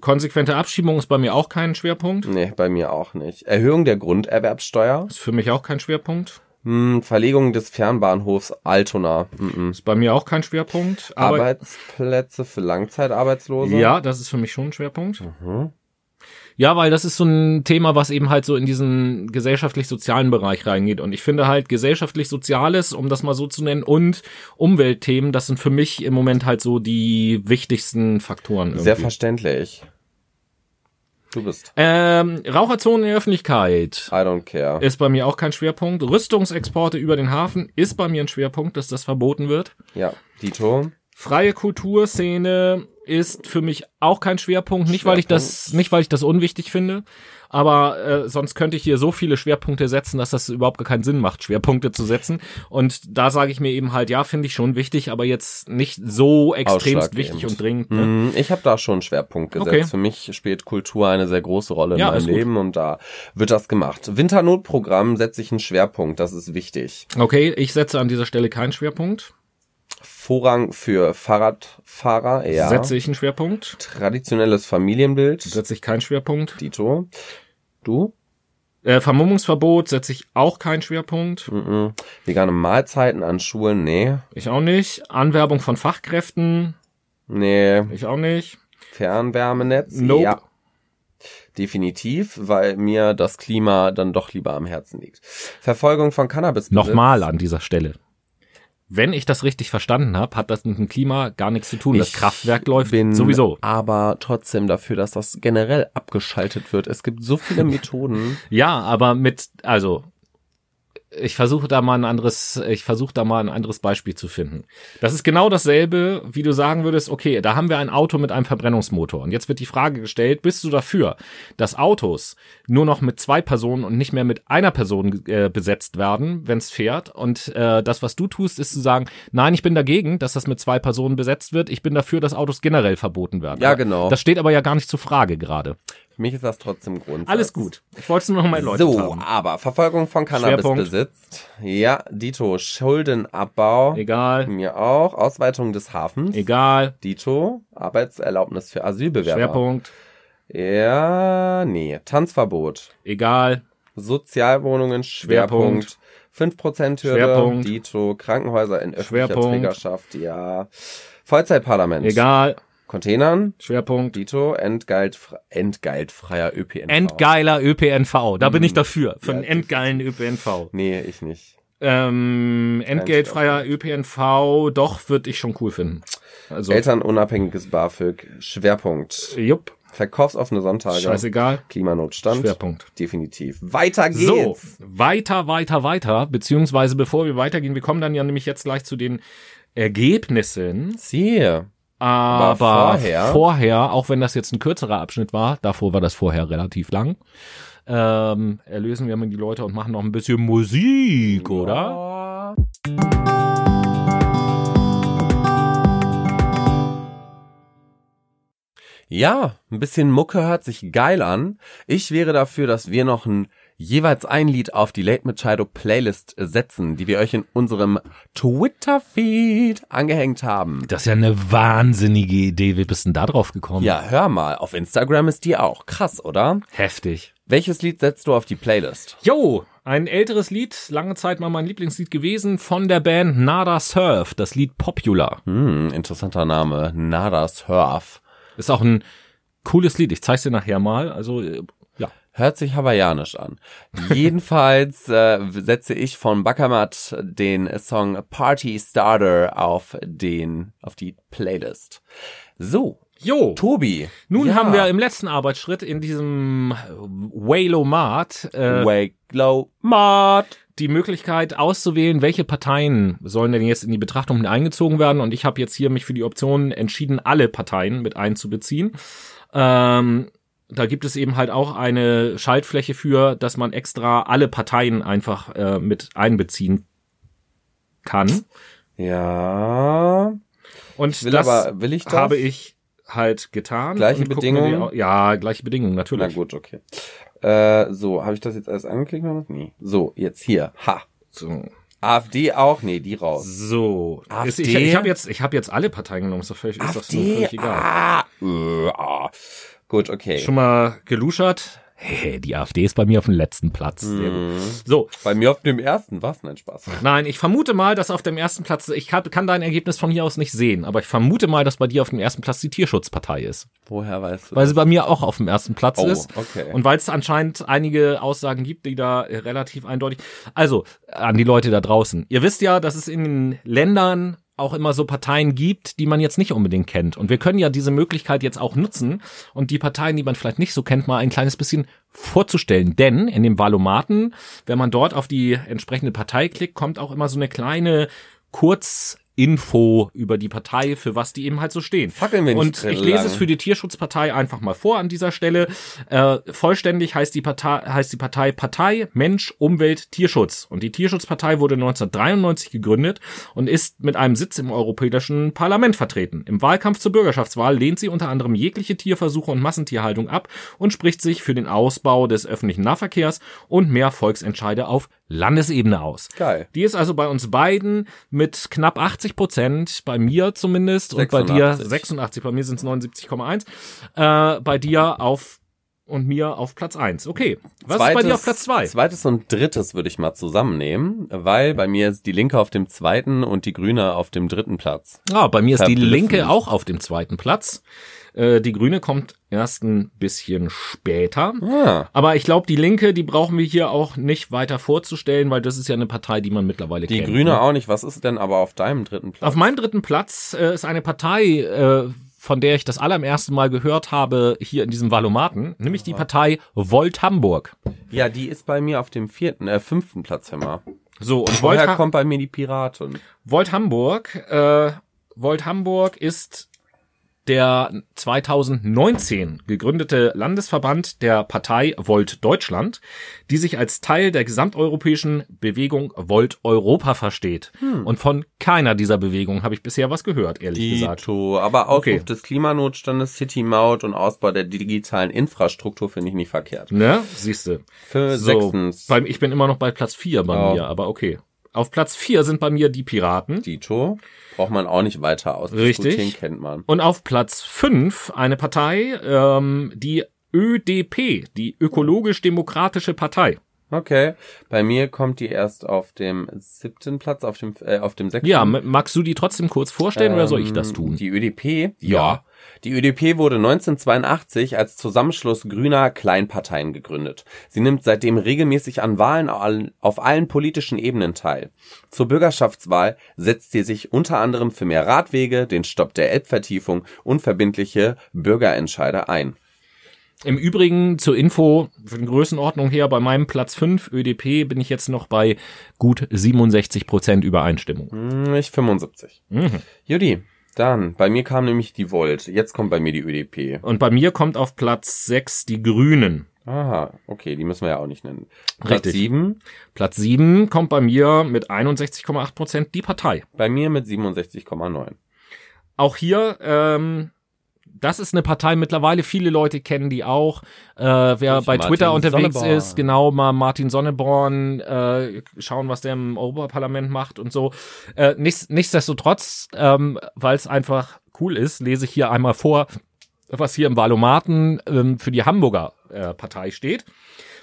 Konsequente Abschiebung ist bei mir auch kein Schwerpunkt. Nee, bei mir auch nicht. Erhöhung der Grunderwerbsteuer. Ist für mich auch kein Schwerpunkt. Hm, Verlegung des Fernbahnhofs Altona. Mhm. Ist bei mir auch kein Schwerpunkt. Aber Arbeitsplätze für Langzeitarbeitslose. ja, das ist für mich schon ein Schwerpunkt. Ja, weil das ist so ein Thema, was eben halt so in diesen gesellschaftlich-sozialen Bereich reingeht. Und ich finde halt gesellschaftlich-soziales, um das mal so zu nennen, und Umweltthemen, das sind für mich im Moment halt so die wichtigsten Faktoren. Irgendwie. Sehr verständlich. Du bist. ähm, Raucherzonen in der Öffentlichkeit I don't care. ist bei mir auch kein Schwerpunkt. Rüstungsexporte über den Hafen ist bei mir ein Schwerpunkt, dass das verboten wird. Ja, Dito. Freie Kulturszene ist für mich auch kein Schwerpunkt, nicht weil ich das nicht weil ich das unwichtig finde, aber äh, sonst könnte ich hier so viele Schwerpunkte setzen, dass das überhaupt gar keinen Sinn macht, Schwerpunkte zu setzen und da sage ich mir eben halt, ja, finde ich schon wichtig, aber jetzt nicht so extremst wichtig und dringend. Ne? Hm, Ich habe da schon einen Schwerpunkt gesetzt. Okay. Für mich spielt Kultur eine sehr große Rolle in Ja, meinem. Leben und da wird das gemacht. Winternotprogramm setze ich einen Schwerpunkt, das ist wichtig. Okay, ich setze an dieser Stelle keinen Schwerpunkt. Vorrang für Fahrradfahrer, ja. Setze ich einen Schwerpunkt. Traditionelles Familienbild, Setze ich keinen Schwerpunkt. Dito. Du? Äh, Vermummungsverbot setze ich auch keinen Schwerpunkt. Mhm. Vegane Mahlzeiten an Schulen, nee. Ich auch nicht. Anwerbung von Fachkräften. Nee. Ich auch nicht. Fernwärmenetz, Nope. ja. Definitiv, weil mir das Klima dann doch lieber am Herzen liegt. Verfolgung von Cannabis. Nochmal an dieser Stelle. Wenn ich das richtig verstanden habe, hat das mit dem Klima gar nichts zu tun. das Ich Kraftwerk läuft bin sowieso. aber trotzdem dafür, dass das generell abgeschaltet wird. Es gibt so viele Methoden. Ja, aber mit, also, ich versuche da mal ein anderes, ich versuche da mal ein anderes Beispiel zu finden. Das ist genau dasselbe, wie du sagen würdest, okay, da haben wir ein Auto mit einem Verbrennungsmotor. Und jetzt wird die Frage gestellt, bist du dafür, dass Autos nur noch mit zwei Personen und nicht mehr mit einer Person äh, besetzt werden, wenn es fährt? Und äh, das, was du tust, ist zu sagen, nein, ich bin dagegen, dass das mit zwei Personen besetzt wird. Ich bin dafür, dass Autos generell verboten werden. Ja, genau. Das steht aber ja gar nicht zur Frage gerade. Für mich ist das trotzdem Grundsatz. Alles gut. Ich wollte es nur noch mal erläutert So, haben. aber Verfolgung von Cannabis Schwerpunkt. besitzt. Ja, Dito. Schuldenabbau. Egal, Mir auch. Ausweitung des Hafens. egal. Dito. Arbeitserlaubnis für Asylbewerber. Schwerpunkt, Ja, nee. Tanzverbot. egal. Sozialwohnungen. Schwerpunkt. 5% Hürde. Schwerpunkt. Dito. Krankenhäuser in öffentlicher Schwerpunkt. Trägerschaft. Ja. Vollzeitparlament. Egal. Containern. Schwerpunkt. Dito. Entgeltfre entgeltfreier ÖPNV. Endgeiler ÖPNV. Da bin ich dafür. Für einen Ja, endgeilen ÖPNV. Nee, ich nicht. Ähm, entgeltfreier ÖPNV, doch, würde ich schon cool finden. Also, Elternunabhängiges BAföG. Schwerpunkt. jupp, Verkaufsoffene Sonntage. scheißegal. Klimanotstand. Schwerpunkt. Definitiv. Weiter geht's. So, weiter, weiter, weiter. Beziehungsweise bevor wir weitergehen, wir kommen dann ja nämlich jetzt gleich zu den Ergebnissen. Siehe. Aber vorher- vorher, auch wenn das jetzt ein kürzerer Abschnitt war, davor war das vorher relativ lang, ähm, erlösen wir mal die Leute und machen noch ein bisschen Musik, oder? Ja, ein bisschen Mucke hört sich geil an. Ich wäre dafür, dass wir noch ein jeweils ein Lied auf die Late Machado Playlist setzen, die wir euch in unserem Twitter-Feed angehängt haben. Das ist ja eine wahnsinnige Idee. Wie bist denn da drauf gekommen? Ja, hör mal, auf Instagram ist die auch. Krass, oder? Heftig. Welches Lied setzt du auf die Playlist? Jo, ein älteres Lied, lange Zeit mal mein Lieblingslied gewesen, von der Band Nada Surf, das Lied Popular. Hm, interessanter Name. Nada Surf. Ist auch ein cooles Lied, ich zeig's dir nachher mal. Also, äh. Hört sich hawaiianisch an. Jedenfalls äh, setze ich von Bakamat den Song Party Starter auf den auf die Playlist. So, Jo, Tobi. nun ja. haben wir im letzten Arbeitsschritt in diesem Waylomat äh, Mat. die Möglichkeit auszuwählen, welche Parteien sollen denn jetzt in die Betrachtung mit eingezogen werden. Und ich habe jetzt hier mich für die Option entschieden, alle Parteien mit einzubeziehen. Ähm, da gibt es eben halt auch eine Schaltfläche für, dass man extra alle Parteien einfach äh, mit einbeziehen kann. Ja. Und Will das aber will ich das? habe ich halt getan. Gleiche Bedingungen? Ja, gleiche Bedingungen, Na natürlich. gut, okay. Äh, so, habe ich das jetzt alles angeklickt? Nee. So, jetzt hier. Ha. So. AfD auch? Nee, die raus. So. AfD? Ist- Ich, ich habe jetzt, ich habe jetzt alle Parteien genommen. Ist doch völlig, ist AfD? völlig egal. Ah, äh, ah. Gut, okay. Schon mal geluschert? Hey, die AfD ist bei mir auf dem letzten Platz. Sehr gut. Mhm. So, Bei mir auf dem ersten, was? Nein, Spaß. nein, ich vermute mal, dass auf dem ersten Platz, ich kann, kann dein Ergebnis von hier aus nicht sehen, aber ich vermute mal, dass bei dir auf dem ersten Platz die Tierschutzpartei ist. Woher weißt du Weil das? sie bei mir auch auf dem ersten Platz Oh, ist. okay. Und weil es anscheinend einige Aussagen gibt, die da äh, relativ eindeutig. Also, an die Leute da draußen. Ihr wisst ja, dass es in den Ländern auch immer so Parteien gibt, die man jetzt nicht unbedingt kennt. Und wir können ja diese Möglichkeit jetzt auch nutzen und die Parteien, die man vielleicht nicht so kennt, mal ein kleines bisschen vorzustellen. Denn in dem Valomaten, wenn man dort auf die entsprechende Partei klickt, kommt auch immer so eine kleine Kurzinfo über die Partei, für was die eben halt so stehen. Fackeln wir nicht Und ich lese es für die Tierschutzpartei einfach mal vor an dieser Stelle. Äh, vollständig heißt die Partei, heißt die Partei Partei Mensch, Umwelt, Tierschutz. Und die Tierschutzpartei wurde 1993 gegründet und ist mit einem Sitz im Europäischen Parlament vertreten. Im Wahlkampf zur Bürgerschaftswahl lehnt sie unter anderem jegliche Tierversuche und Massentierhaltung ab und spricht sich für den Ausbau des öffentlichen Nahverkehrs und mehr Volksentscheide auf Landesebene aus. Geil. Die ist also bei uns beiden mit knapp 80 Prozent, bei mir zumindest, und bei dir 86. 86, bei mir sind es 79,1, äh, bei dir auf und mir auf Platz 1. Okay, was ist bei dir auf Platz 2? Zweites und drittes würde ich mal zusammennehmen, weil bei mir ist die Linke auf dem zweiten und die Grüne auf dem dritten Platz. Ah, bei mir ist die. Linke auch auf dem zweiten Platz. Äh, die Grüne kommt erst ein bisschen später. Ah, Aber ich glaube, die Linke, die brauchen wir hier auch nicht weiter vorzustellen, weil das ist ja eine Partei, die man mittlerweile die kennt. Grüne ne? auch nicht. Was ist denn aber auf deinem dritten Platz? Auf meinem dritten Platz äh, ist eine Partei, äh, von der ich das allererste Mal gehört habe hier in diesem Valomaten, nämlich die Partei Volt Hamburg. ja, die ist bei mir auf dem vierten, äh, fünften Platz, mal. So, und Volt, Woher kommt bei mir die Piraten? Volt Hamburg, äh, Volt Hamburg ist der 2019 gegründete Landesverband der Partei Volt Deutschland, die sich als Teil der gesamteuropäischen Bewegung Volt Europa versteht. Hm. Und von keiner dieser Bewegungen habe ich bisher was gehört, ehrlich gesagt. Dito. Aber Ausruf Okay. des Klimanotstandes, City Maut und Ausbau der digitalen Infrastruktur finde ich nicht verkehrt. Ne? Siehste. Für So, sechstens, beim, ich bin immer noch bei Platz vier bei Ja. mir, aber okay. Auf Platz vier sind bei mir die Piraten. Dito. Braucht man auch nicht weiter ausdiskutieren, Richtig. kennt man. Und auf Platz fünf eine Partei, ähm, die ÖDP, die Ökologisch-Demokratische Partei. Okay. Bei mir kommt die erst auf dem siebten Platz, auf dem, äh, auf dem sechsten. Ja, magst du die trotzdem kurz vorstellen oder soll ich das Ähm, tun? Die ÖDP? Ja. Die ÖDP wurde 1982 als Zusammenschluss grüner Kleinparteien gegründet. Sie nimmt seitdem regelmäßig an Wahlen auf allen politischen Ebenen teil. Zur Bürgerschaftswahl setzt sie sich unter anderem für mehr Radwege, den Stopp der Elbvertiefung und verbindliche Bürgerentscheide ein. Im Übrigen zur Info, für die Größenordnung her, bei meinem Platz 5 ÖDP bin ich jetzt noch bei gut 67 Prozent Übereinstimmung. Hm, Ich 75. Mhm. Judy, dann, bei mir kam nämlich die Volt. Jetzt kommt bei mir die ÖDP. Und bei mir kommt auf Platz 6 die Grünen. Aha, okay, die müssen wir ja auch nicht nennen. Platz Richtig. 7, Platz 7 kommt bei mir mit 61,8 Prozent die Partei. bei mir mit 67,9. Auch hier, ähm, das ist eine Partei mittlerweile, viele Leute kennen die auch. Äh, wer Durch bei Martin Twitter unterwegs Sonneborn. ist, genau mal Martin Sonneborn, äh, schauen, was der im Europaparlament macht und so. Äh, nichts, nichtsdestotrotz, ähm, weil es einfach cool ist, lese ich hier einmal vor, was hier im Valomaten ähm, für die Hamburger äh, Partei steht.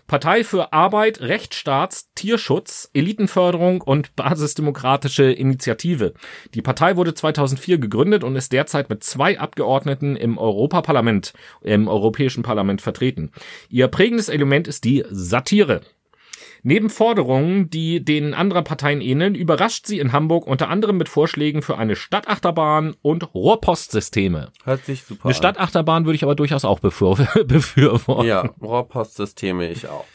Partei für Arbeit, Rechtsstaats, Tierschutz, Elitenförderung und basisdemokratische Initiative. Die Partei wurde 2004 gegründet und ist derzeit mit zwei Abgeordneten im Europaparlament, im Europäischen Parlament vertreten. Ihr prägendes Element ist die Satire. Neben Forderungen, die denen anderer Parteien ähneln, überrascht sie in Hamburg unter anderem mit Vorschlägen für eine Stadtachterbahn und Rohrpostsysteme. Hört sich super Eine an. Stadtachterbahn würde ich aber durchaus auch befür befürworten. Ja, Rohrpostsysteme ich auch.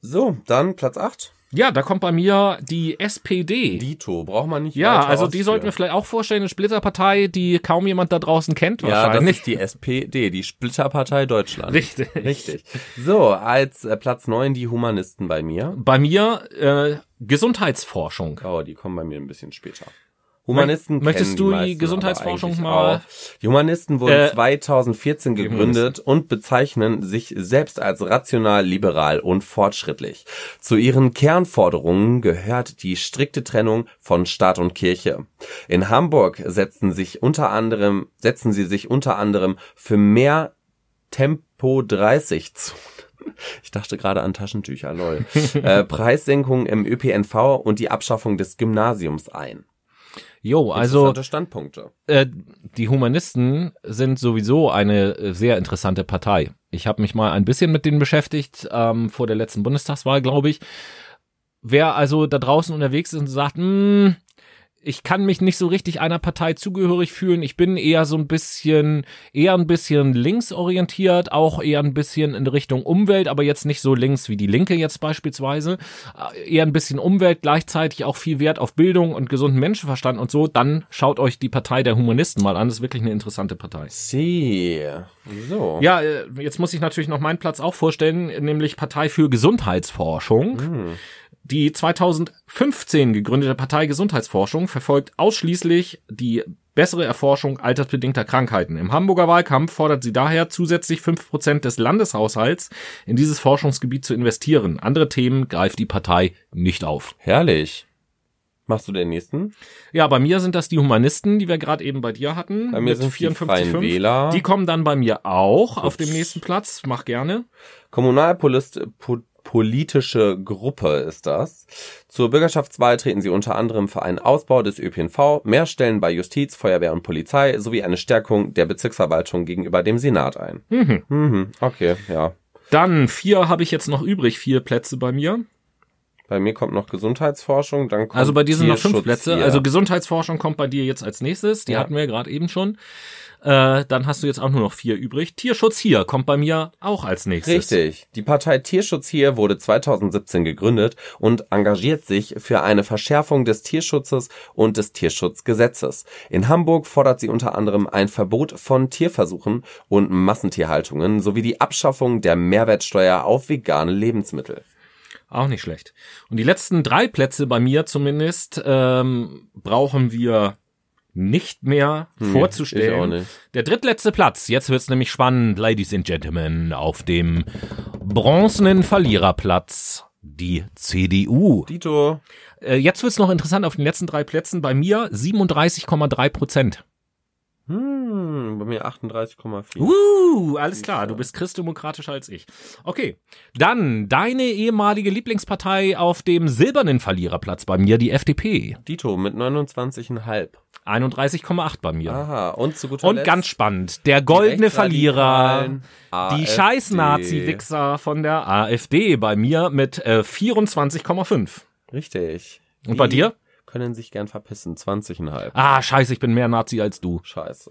So, dann Platz 8. Ja, da kommt bei mir die SPD. Dito, braucht man nicht ja, also die sollten wir vielleicht auch vorstellen, eine Splitterpartei, die kaum jemand da draußen kennt Ja, das wahrscheinlich. ist die SPD, die Splitterpartei Deutschland. Richtig. Richtig. So, als äh, Platz 9 die Humanisten bei mir. Bei mir äh, Gesundheitsforschung. Oh, die kommen bei mir ein bisschen später. Humanisten Möchtest du die meisten Gesundheitsforschung mal- auch. Die Humanisten wurden Äh, 2014 gegründet und bezeichnen sich selbst als rational, liberal und fortschrittlich. Zu ihren Kernforderungen gehört die strikte Trennung von Staat und Kirche. In Hamburg setzen sich unter anderem, setzen sie sich unter anderem für mehr Tempo 30 Zonen. Ich dachte gerade an Taschentücher, lol. äh, Preissenkungen im ÖPNV und die Abschaffung des Gymnasiums ein. Jo, also Standpunkte. äh, die Humanisten sind sowieso eine äh, sehr interessante Partei. Ich habe mich mal ein bisschen mit denen beschäftigt ähm, vor der letzten Bundestagswahl, glaube ich. Wer also da draußen unterwegs ist und sagt, "Hm, ich kann mich nicht so richtig einer Partei zugehörig fühlen. Ich bin eher so ein bisschen, eher ein bisschen linksorientiert, auch eher ein bisschen in Richtung Umwelt, aber jetzt nicht so links wie die Linke jetzt beispielsweise. Äh, Eher ein bisschen Umwelt, gleichzeitig auch viel Wert auf Bildung und gesunden Menschenverstand und so. Dann schaut euch die Partei der Humanisten mal an. Das ist wirklich eine interessante Partei. Sie. So. Ja, äh, jetzt muss ich natürlich noch meinen Platz auch vorstellen, nämlich Partei für Gesundheitsforschung. Hm. Die 2015 gegründete Partei Gesundheitsforschung verfolgt ausschließlich die bessere Erforschung altersbedingter Krankheiten. Im Hamburger Wahlkampf fordert sie daher zusätzlich 5% des Landeshaushalts in dieses Forschungsgebiet zu investieren. Andere Themen greift die Partei nicht auf. Herrlich. Machst du den nächsten? Ja, bei mir sind das die Humanisten, die wir gerade eben bei dir hatten. Bei mir sind die 54,5. Freien Wähler. Die kommen dann bei mir auch auf dem nächsten Platz. Mach gerne. Kommunalpolitische Gruppe ist das. Zur Bürgerschaftswahl treten sie unter anderem für einen Ausbau des ÖPNV, mehr Stellen bei Justiz, Feuerwehr und Polizei sowie eine Stärkung der Bezirksverwaltung gegenüber dem Senat ein. Mhm. Mhm, okay, ja. Dann vier habe ich jetzt noch übrig, vier Plätze bei mir. Bei mir kommt noch Gesundheitsforschung, dann kommt Also bei dir sind noch fünf Plätze. hier. Also Gesundheitsforschung kommt bei dir jetzt als nächstes. Die Ja. hatten wir gerade eben schon. Äh, dann hast du jetzt auch nur noch vier übrig. Tierschutz hier kommt bei mir auch als nächstes. Richtig. Die Partei Tierschutz hier wurde 2017 gegründet und engagiert sich für eine Verschärfung des Tierschutzes und des Tierschutzgesetzes. In Hamburg fordert sie unter anderem ein Verbot von Tierversuchen und Massentierhaltungen sowie die Abschaffung der Mehrwertsteuer auf vegane Lebensmittel. Auch nicht schlecht. Und die letzten drei Plätze bei mir zumindest ähm, brauchen wir nicht mehr auch vorzustellen. nicht. Der drittletzte Platz, jetzt wird's nämlich spannend, Ladies and Gentlemen, auf dem bronzenen Verliererplatz die CDU. Dito. Äh, jetzt wird's noch interessant auf den letzten drei Plätzen bei mir 37,3 Prozent. Hm, bei mir 38,4. Uh, alles klar, du bist christdemokratischer als ich. Okay, dann deine ehemalige Lieblingspartei auf dem silbernen Verliererplatz bei mir, die FDP. Dito mit 29,5. 31,8 bei mir. Aha, und zu guter Und Letzt ganz spannend, der goldene Verlierer, Rechtsradikalen die AfD. Scheiß-Nazi-Wichser von der AfD bei mir mit äh, 24,5. Richtig. Und bei Die dir? Können sich gern verpissen. 20,5. Ah, scheiße, ich bin mehr Nazi als du. Scheiße.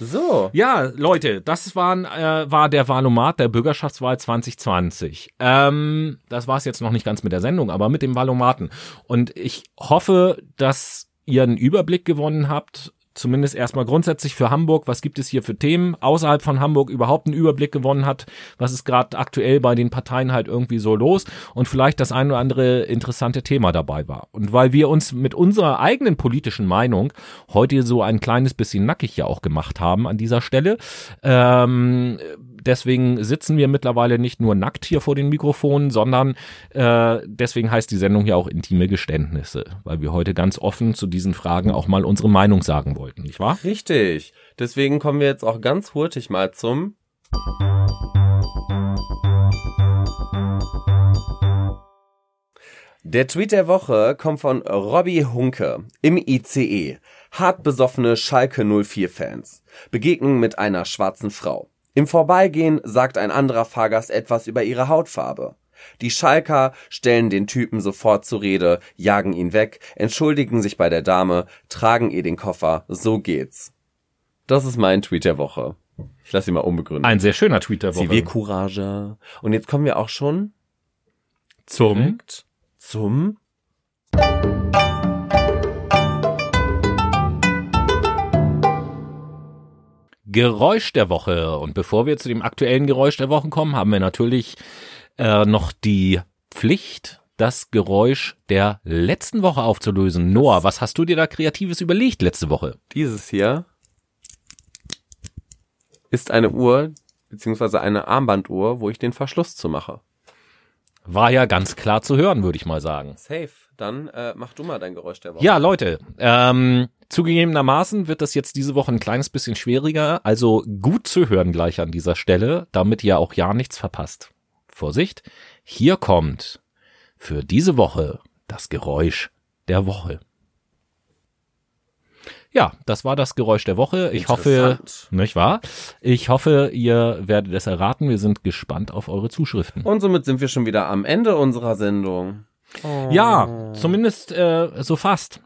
So. Ja, Leute, das waren, äh, war der Valomat der Bürgerschaftswahl 2020. Ähm, das war es jetzt noch nicht ganz mit der Sendung, aber mit dem Valomaten. Und ich hoffe, dass ihr einen Überblick gewonnen habt, zumindest erstmal grundsätzlich für Hamburg, was gibt es hier für Themen, außerhalb von Hamburg überhaupt einen Überblick gewonnen hat, was ist gerade aktuell bei den Parteien halt irgendwie so los und vielleicht das ein oder andere interessante Thema dabei war. Und weil wir uns mit unserer eigenen politischen Meinung heute so ein kleines bisschen nackig ja auch gemacht haben an dieser Stelle, ähm, deswegen sitzen wir mittlerweile nicht nur nackt hier vor den Mikrofonen, sondern äh, deswegen heißt die Sendung ja auch intime Geständnisse, weil wir heute ganz offen zu diesen Fragen auch mal unsere Meinung sagen wollten, nicht wahr? Richtig. Deswegen kommen wir jetzt auch ganz hurtig mal zum Der Tweet der Woche kommt von Robbie Hunke im ICE. Hart besoffene Schalke 04 Fans. Begegnung mit einer schwarzen Frau. Im Vorbeigehen sagt ein anderer Fahrgast etwas über ihre Hautfarbe. Die Schalker stellen den Typen sofort zur Rede, jagen ihn weg, entschuldigen sich bei der Dame, tragen ihr den Koffer, so geht's. Das ist mein Tweet der Woche. Ich lasse ihn mal unbegründet. Ein sehr schöner Tweet der Woche. Zivilcourage. Und jetzt kommen wir auch schon Zum zum Geräusch der Woche. Und bevor wir zu dem aktuellen Geräusch der Woche kommen, haben wir natürlich äh, noch die Pflicht, das Geräusch der letzten Woche aufzulösen. Noah, was hast du dir da Kreatives überlegt letzte Woche? Dieses hier ist eine Uhr, beziehungsweise eine Armbanduhr, wo ich den Verschluss zu mache. War ja ganz klar zu hören, würde ich mal sagen. Safe. Dann äh, mach du mal dein Geräusch der Woche. Ja, Leute, ähm, zugegebenermaßen wird das jetzt diese Woche ein kleines bisschen schwieriger, also gut zu hören gleich an dieser Stelle, damit ihr auch ja nichts verpasst. Vorsicht, hier kommt für diese Woche das Geräusch der Woche. Ja, das war das Geräusch der Woche. Ich hoffe, nicht wahr? Ich hoffe, ihr werdet es erraten. Wir sind gespannt auf eure Zuschriften. Und somit sind wir schon wieder am Ende unserer Sendung. Ja, zumindest äh, so fast.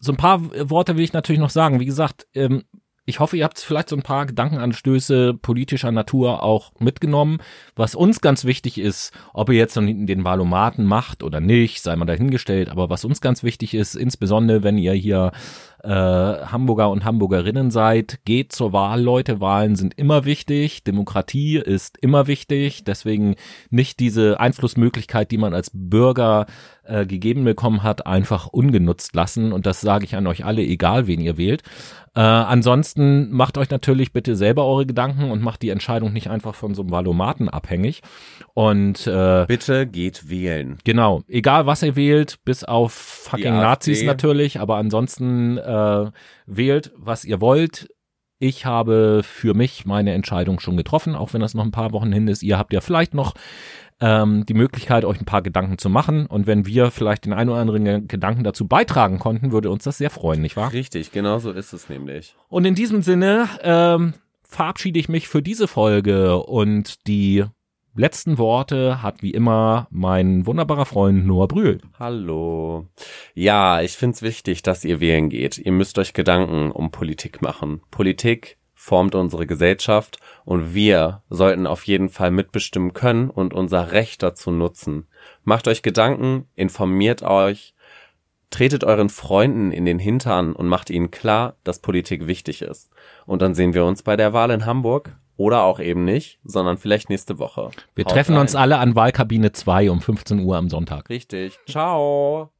So ein paar Worte will ich natürlich noch sagen. Wie gesagt, ähm, ich hoffe, ihr habt vielleicht so ein paar Gedankenanstöße politischer Natur auch mitgenommen. Was uns ganz wichtig ist, ob ihr jetzt den den Wahlomaten macht oder nicht, sei mal dahingestellt. Aber was uns ganz wichtig ist, insbesondere wenn ihr hier äh, Hamburger und Hamburgerinnen seid, geht zur Wahl, Leute. Wahlen sind immer wichtig. Demokratie ist immer wichtig. Deswegen nicht diese Einflussmöglichkeit, die man als Bürger äh, gegeben bekommen hat, einfach ungenutzt lassen. Und das sage ich an euch alle, egal wen ihr wählt. Äh, ansonsten macht euch natürlich bitte selber eure Gedanken und macht die Entscheidung nicht einfach von so einem Valomaten abhängig. Und äh, Bitte geht wählen. Genau, egal was ihr wählt, bis auf fucking. Nazis natürlich, aber ansonsten äh, wählt, was ihr wollt. Ich habe für mich meine Entscheidung schon getroffen, auch wenn das noch ein paar Wochen hin ist. Ihr habt ja vielleicht noch ähm, die Möglichkeit, euch ein paar Gedanken zu machen. Und wenn wir vielleicht den einen oder anderen Ge- Gedanken dazu beitragen konnten, würde uns das sehr freuen, nicht wahr? Richtig, genau so ist es nämlich. Und in diesem Sinne ähm, verabschiede ich mich für diese Folge und die letzten Worte hat wie immer mein wunderbarer Freund Noah Brühl. Hallo. Ja, ich find's wichtig, dass ihr wählen geht. Ihr müsst euch Gedanken um Politik machen. Politik formt unsere Gesellschaft und wir sollten auf jeden Fall mitbestimmen können und unser Recht dazu nutzen. Macht euch Gedanken, informiert euch, tretet euren Freunden in den Hintern und macht ihnen klar, dass Politik wichtig ist. Und dann sehen wir uns bei der Wahl in Hamburg oder auch eben nicht, sondern vielleicht nächste Woche. Wir Haut treffen rein. uns alle an Wahlkabine 2 um 15 Uhr am Sonntag. Richtig. Ciao.